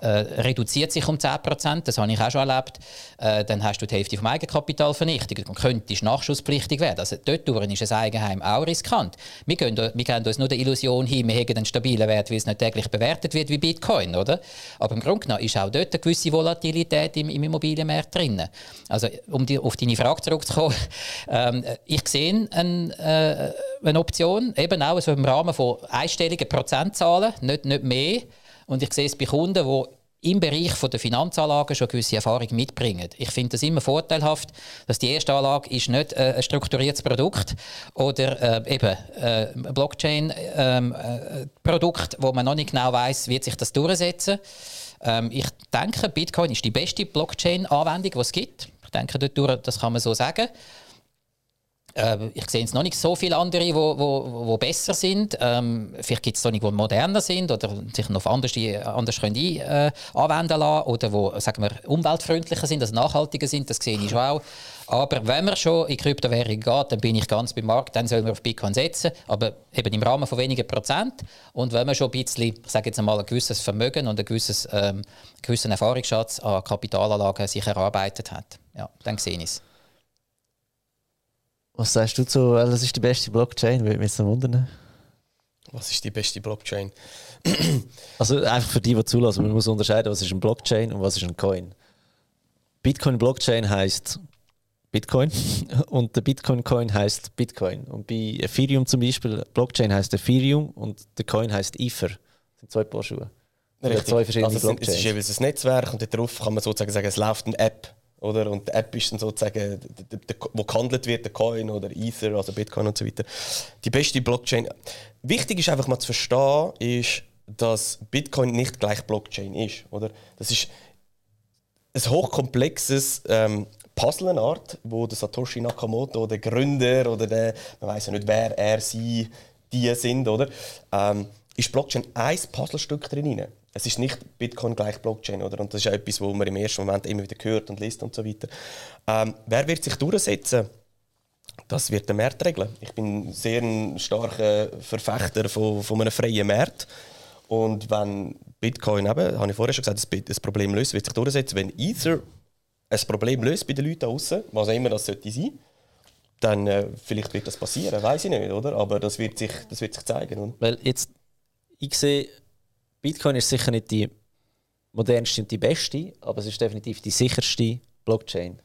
äh, reduziert sich um 10 Prozent, das habe ich auch schon erlebt, äh, dann hast du die Hälfte vom Eigenkapital vernichtet und könntest nachschusspflichtig werden. Also dort ist ein Eigenheim auch riskant. Wir gehen, wir gehen uns nur der Illusion hin, wir haben einen stabilen Wert, weil es nicht täglich bewertet wird wie Bitcoin, oder? Aber im Grunde genommen ist auch dort eine gewisse Volatilität im, im Immobilienmarkt drin. Also um die, auf deine Frage zurückzukommen, (laughs) ähm, ich sehe ein, äh, eine Option, eben auch so im Rahmen von einstelligen Prozentzahlen, nicht, nicht mehr, und ich sehe es bei Kunden, die im Bereich der Finanzanlagen schon gewisse Erfahrung mitbringen. Ich finde das immer vorteilhaft, dass die erste Anlage ist nicht äh, ein strukturiertes Produkt oder äh, eben äh, ein Blockchain-Produkt, ähm, äh, wo man noch nicht genau weiß, wie sich das durchsetzen. Ähm, ich denke, Bitcoin ist die beste Blockchain-Anwendung, die es gibt. Ich denke, das kann man so sagen. Äh, ich sehe jetzt noch nicht so viele andere, die wo, wo, wo besser sind. Ähm, vielleicht gibt es nicht, die moderner sind oder sich noch anders, anders können ein, äh, anwenden lassen oder wo, sagen wir, umweltfreundlicher sind, also nachhaltiger sind. Das sehe ich schon auch. Aber wenn man schon in Kryptowährungen geht, dann bin ich ganz beim Markt, dann soll man auf Bitcoin setzen, aber eben im Rahmen von wenigen Prozent. Und wenn man schon ein bisschen, ich sage jetzt einmal, ein gewisses Vermögen und ein gewisses, ähm, gewissen Erfahrungsschatz an Kapitalanlagen sich erarbeitet hat, ja, dann sehe ich es. Was sagst du zu, was ist die beste Blockchain? Würde mich jetzt noch wundern. Was ist die beste Blockchain? (clears throat) also einfach für die, die zulassen, man muss unterscheiden, was ist ein Blockchain und was ist ein Coin. Bitcoin Blockchain heißt Bitcoin (laughs) und der Bitcoin Coin heißt Bitcoin. Und bei Ethereum zum Beispiel, Blockchain heißt Ethereum und der Coin heißt Ether. Das sind zwei Paar Schuhe. Zwei verschiedene also es, es ist jeweils ein Netzwerk und darauf kann man sozusagen sagen, es läuft eine App. Oder? Und die App ist dann sozusagen, wo gehandelt wird, der Coin oder Ether, also Bitcoin und so weiter. Die beste Blockchain. Wichtig ist einfach mal zu verstehen, ist, dass Bitcoin nicht gleich Blockchain ist. Oder? Das ist ein hochkomplexes ähm, Puzzle-Art, wo der Satoshi Nakamoto, der Gründer oder der, man weiß ja nicht, wer er, sie, die sind, oder? Ähm, ist Blockchain ein Puzzlestück drin es ist nicht Bitcoin gleich Blockchain, oder? Und das ist ja etwas, wo man im ersten Moment immer wieder hört und liest und so weiter. Ähm, wer wird sich durchsetzen? Das wird der Markt regeln. Ich bin sehr ein starker Verfechter von, von einem freien Markt. Und wenn Bitcoin eben, habe ich vorher schon gesagt, das Problem löst, wird sich durchsetzen. Wenn Ether ein Problem löst bei den Leuten außen, was auch immer das sollte sein, dann äh, vielleicht wird das passieren, weiß ich nicht, oder? Aber das wird sich, das wird sich zeigen. Oder? Weil jetzt, ich sehe Bitcoin ist sicher nicht die modernste und die beste, aber es ist definitiv die sicherste Blockchain.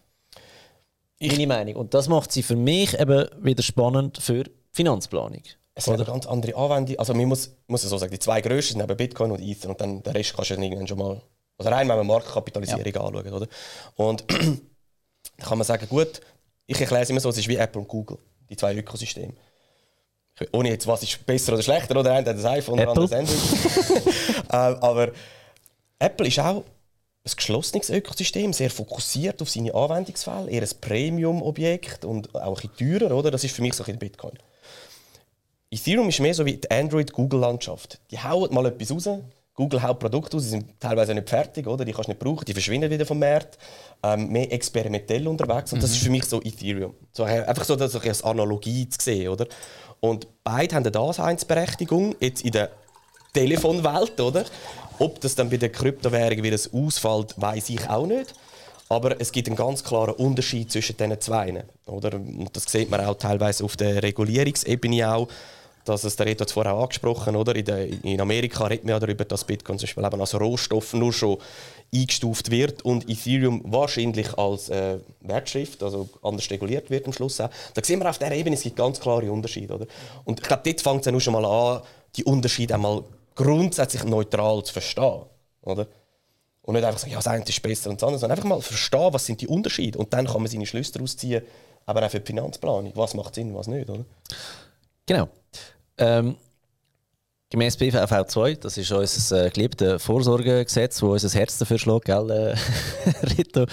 Ich Meine Meinung. Und das macht sie für mich eben wieder spannend für Finanzplanung. Es sind ganz andere Anwendungen. Also man muss, muss so sagen, die zwei grössten sind eben Bitcoin und Ether und dann den Rest kannst du irgendwann schon mal, also rein wenn man Marktkapitalisierung ja. anschaut, oder? Und (clears throat) da kann man sagen, gut, ich erkläre es immer so, es ist wie Apple und Google, die zwei Ökosysteme ohne jetzt, was ist besser oder schlechter, oder? Einer hat das iPhone, der andere das Android. (laughs) Ähm, aber Apple ist auch ein geschlossenes Ökosystem, sehr fokussiert auf seine Anwendungsfälle, eher ein Premium-Objekt und auch ein bisschen teurer, oder? Das ist für mich so ein Bitcoin. Ethereum ist mehr so wie die Android-Google-Landschaft. Die hauen mal etwas raus, Google haut Produkte aus, die sind teilweise nicht fertig, oder? die kannst du nicht brauchen, die verschwinden wieder vom Markt. Ähm, mehr experimentell unterwegs und mhm. das ist für mich so Ethereum. So, einfach so das als Analogie zu sehen. Oder? Und beide haben eine Daseinsberechtigung, jetzt in der Telefonwelt, oder? Ob das dann bei der Kryptowährung wieder ausfällt, weiß ich auch nicht. Aber es gibt einen ganz klaren Unterschied zwischen diesen zwei. Oder? Und das sieht man auch teilweise auf der Regulierungsebene auch. Dass es, der Reto hat vorher angesprochen, oder? In, der, in Amerika redet man ja darüber, dass Bitcoin zum Beispiel eben als Rohstoff nur schon eingestuft wird und Ethereum wahrscheinlich als äh, Wertschrift, also anders reguliert wird am Schluss auch. Da sehen wir auf dieser Ebene, es gibt ganz klare Unterschiede. Oder? Und ich glaube, dort fängt es ja schon mal an, die Unterschiede einmal grundsätzlich neutral zu verstehen. Oder? Und nicht einfach sagen, ja, das eine ist besser und das andere, sondern einfach mal verstehen, was sind die Unterschiede. Und dann kann man seine Schlüsse daraus ziehen, aber auch für die Finanzplanung. Was macht Sinn, was nicht, oder? Genau. Ähm, gemäß BVV 2, das ist unser äh, geliebtes Vorsorgegesetz, wo unser Herz dafür schlägt, gell, äh, (laughs) Rito,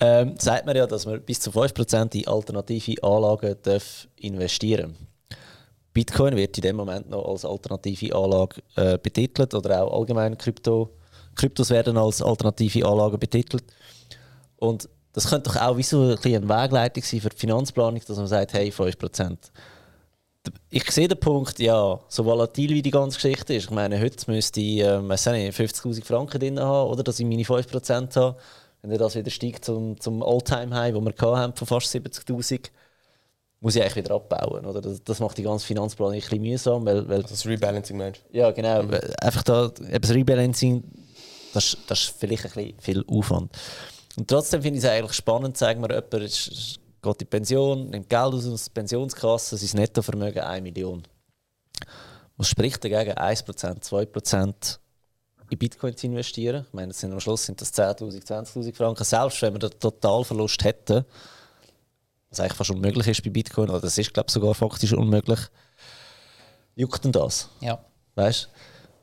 ähm, sagt man ja, dass man bis zu 5% in alternative Anlagen darf investieren Bitcoin wird in dem Moment noch als alternative Anlage äh, betitelt oder auch allgemein Krypto, Kryptos werden als alternative Anlagen betitelt. Und das könnte doch auch wie so ein eine Wegleitung sein für die Finanzplanung, dass man sagt, hey, 5%. Ich sehe den Punkt, ja, so volatil wie die ganze Geschichte ist. Ich meine, heute müsste ich äh, 50.000 Franken drin haben, oder dass ich meine 5% habe. Wenn das wieder steigt zum, zum All-Time-High, wo wir haben, von fast 70.000, muss ich eigentlich wieder abbauen. Oder? Das, das macht die ganze Finanzplanung ein bisschen mühsam. Weil, weil, das Rebalancing meinst Ja, genau. Mhm. Einfach da, eben das Rebalancing, das, das ist vielleicht ein bisschen viel Aufwand. Und trotzdem finde ich es eigentlich spannend, sagen wir, jemand ist, geht in die Pension, nimmt Geld aus der Pensionskasse, sein Nettovermögen 1 Million. Was spricht dagegen, 1%, 2% in Bitcoin zu investieren? Ich meine, sind am Schluss sind das 10.000, 20.000 Franken. Selbst wenn wir den Totalverlust hätten, was eigentlich fast unmöglich ist bei Bitcoin, oder das ist, glaube ich, sogar faktisch unmöglich, juckt denn das? Ja. Weißt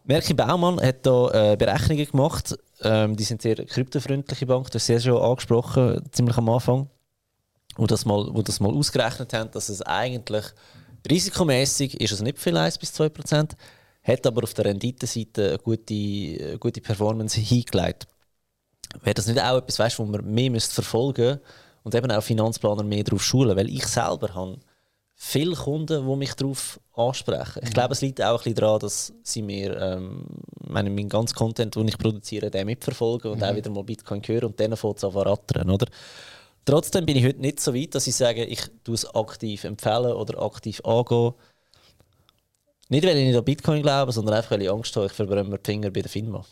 Merki Baumann hat da äh, Berechnungen gemacht. Ähm, die sind sehr kryptofreundliche Bank, das ist sehr schon angesprochen, ziemlich am Anfang. Wo das mal, wo das mal ausgerechnet haben, dass es eigentlich risikomäßig ist es nicht viel 1 bis 2 Prozent, hat aber auf der Renditeseite eine gute, eine gute Performance hingelegt. Wäre das nicht auch etwas, weißt, wo man mehr verfolgen müsste, und eben auch Finanzplaner mehr darauf schulen, weil ich selber habe viele Kunden, die mich darauf ansprechen. Ich mhm. glaube, es liegt auch ein bisschen daran, dass sie mir ähm, meine, meinen ganzen Content, den ich produziere, den mitverfolgen und mhm. auch wieder mal Bitcoin hören und dann fängt es an rattern, oder? Trotzdem bin ich heute nicht so weit, dass ich sage, ich tue es aktiv empfehlen oder aktiv angehen. Nicht, weil ich nicht an Bitcoin glaube, sondern einfach, weil ich Angst habe, ich verbrenne mir die Finger bei der FINMA.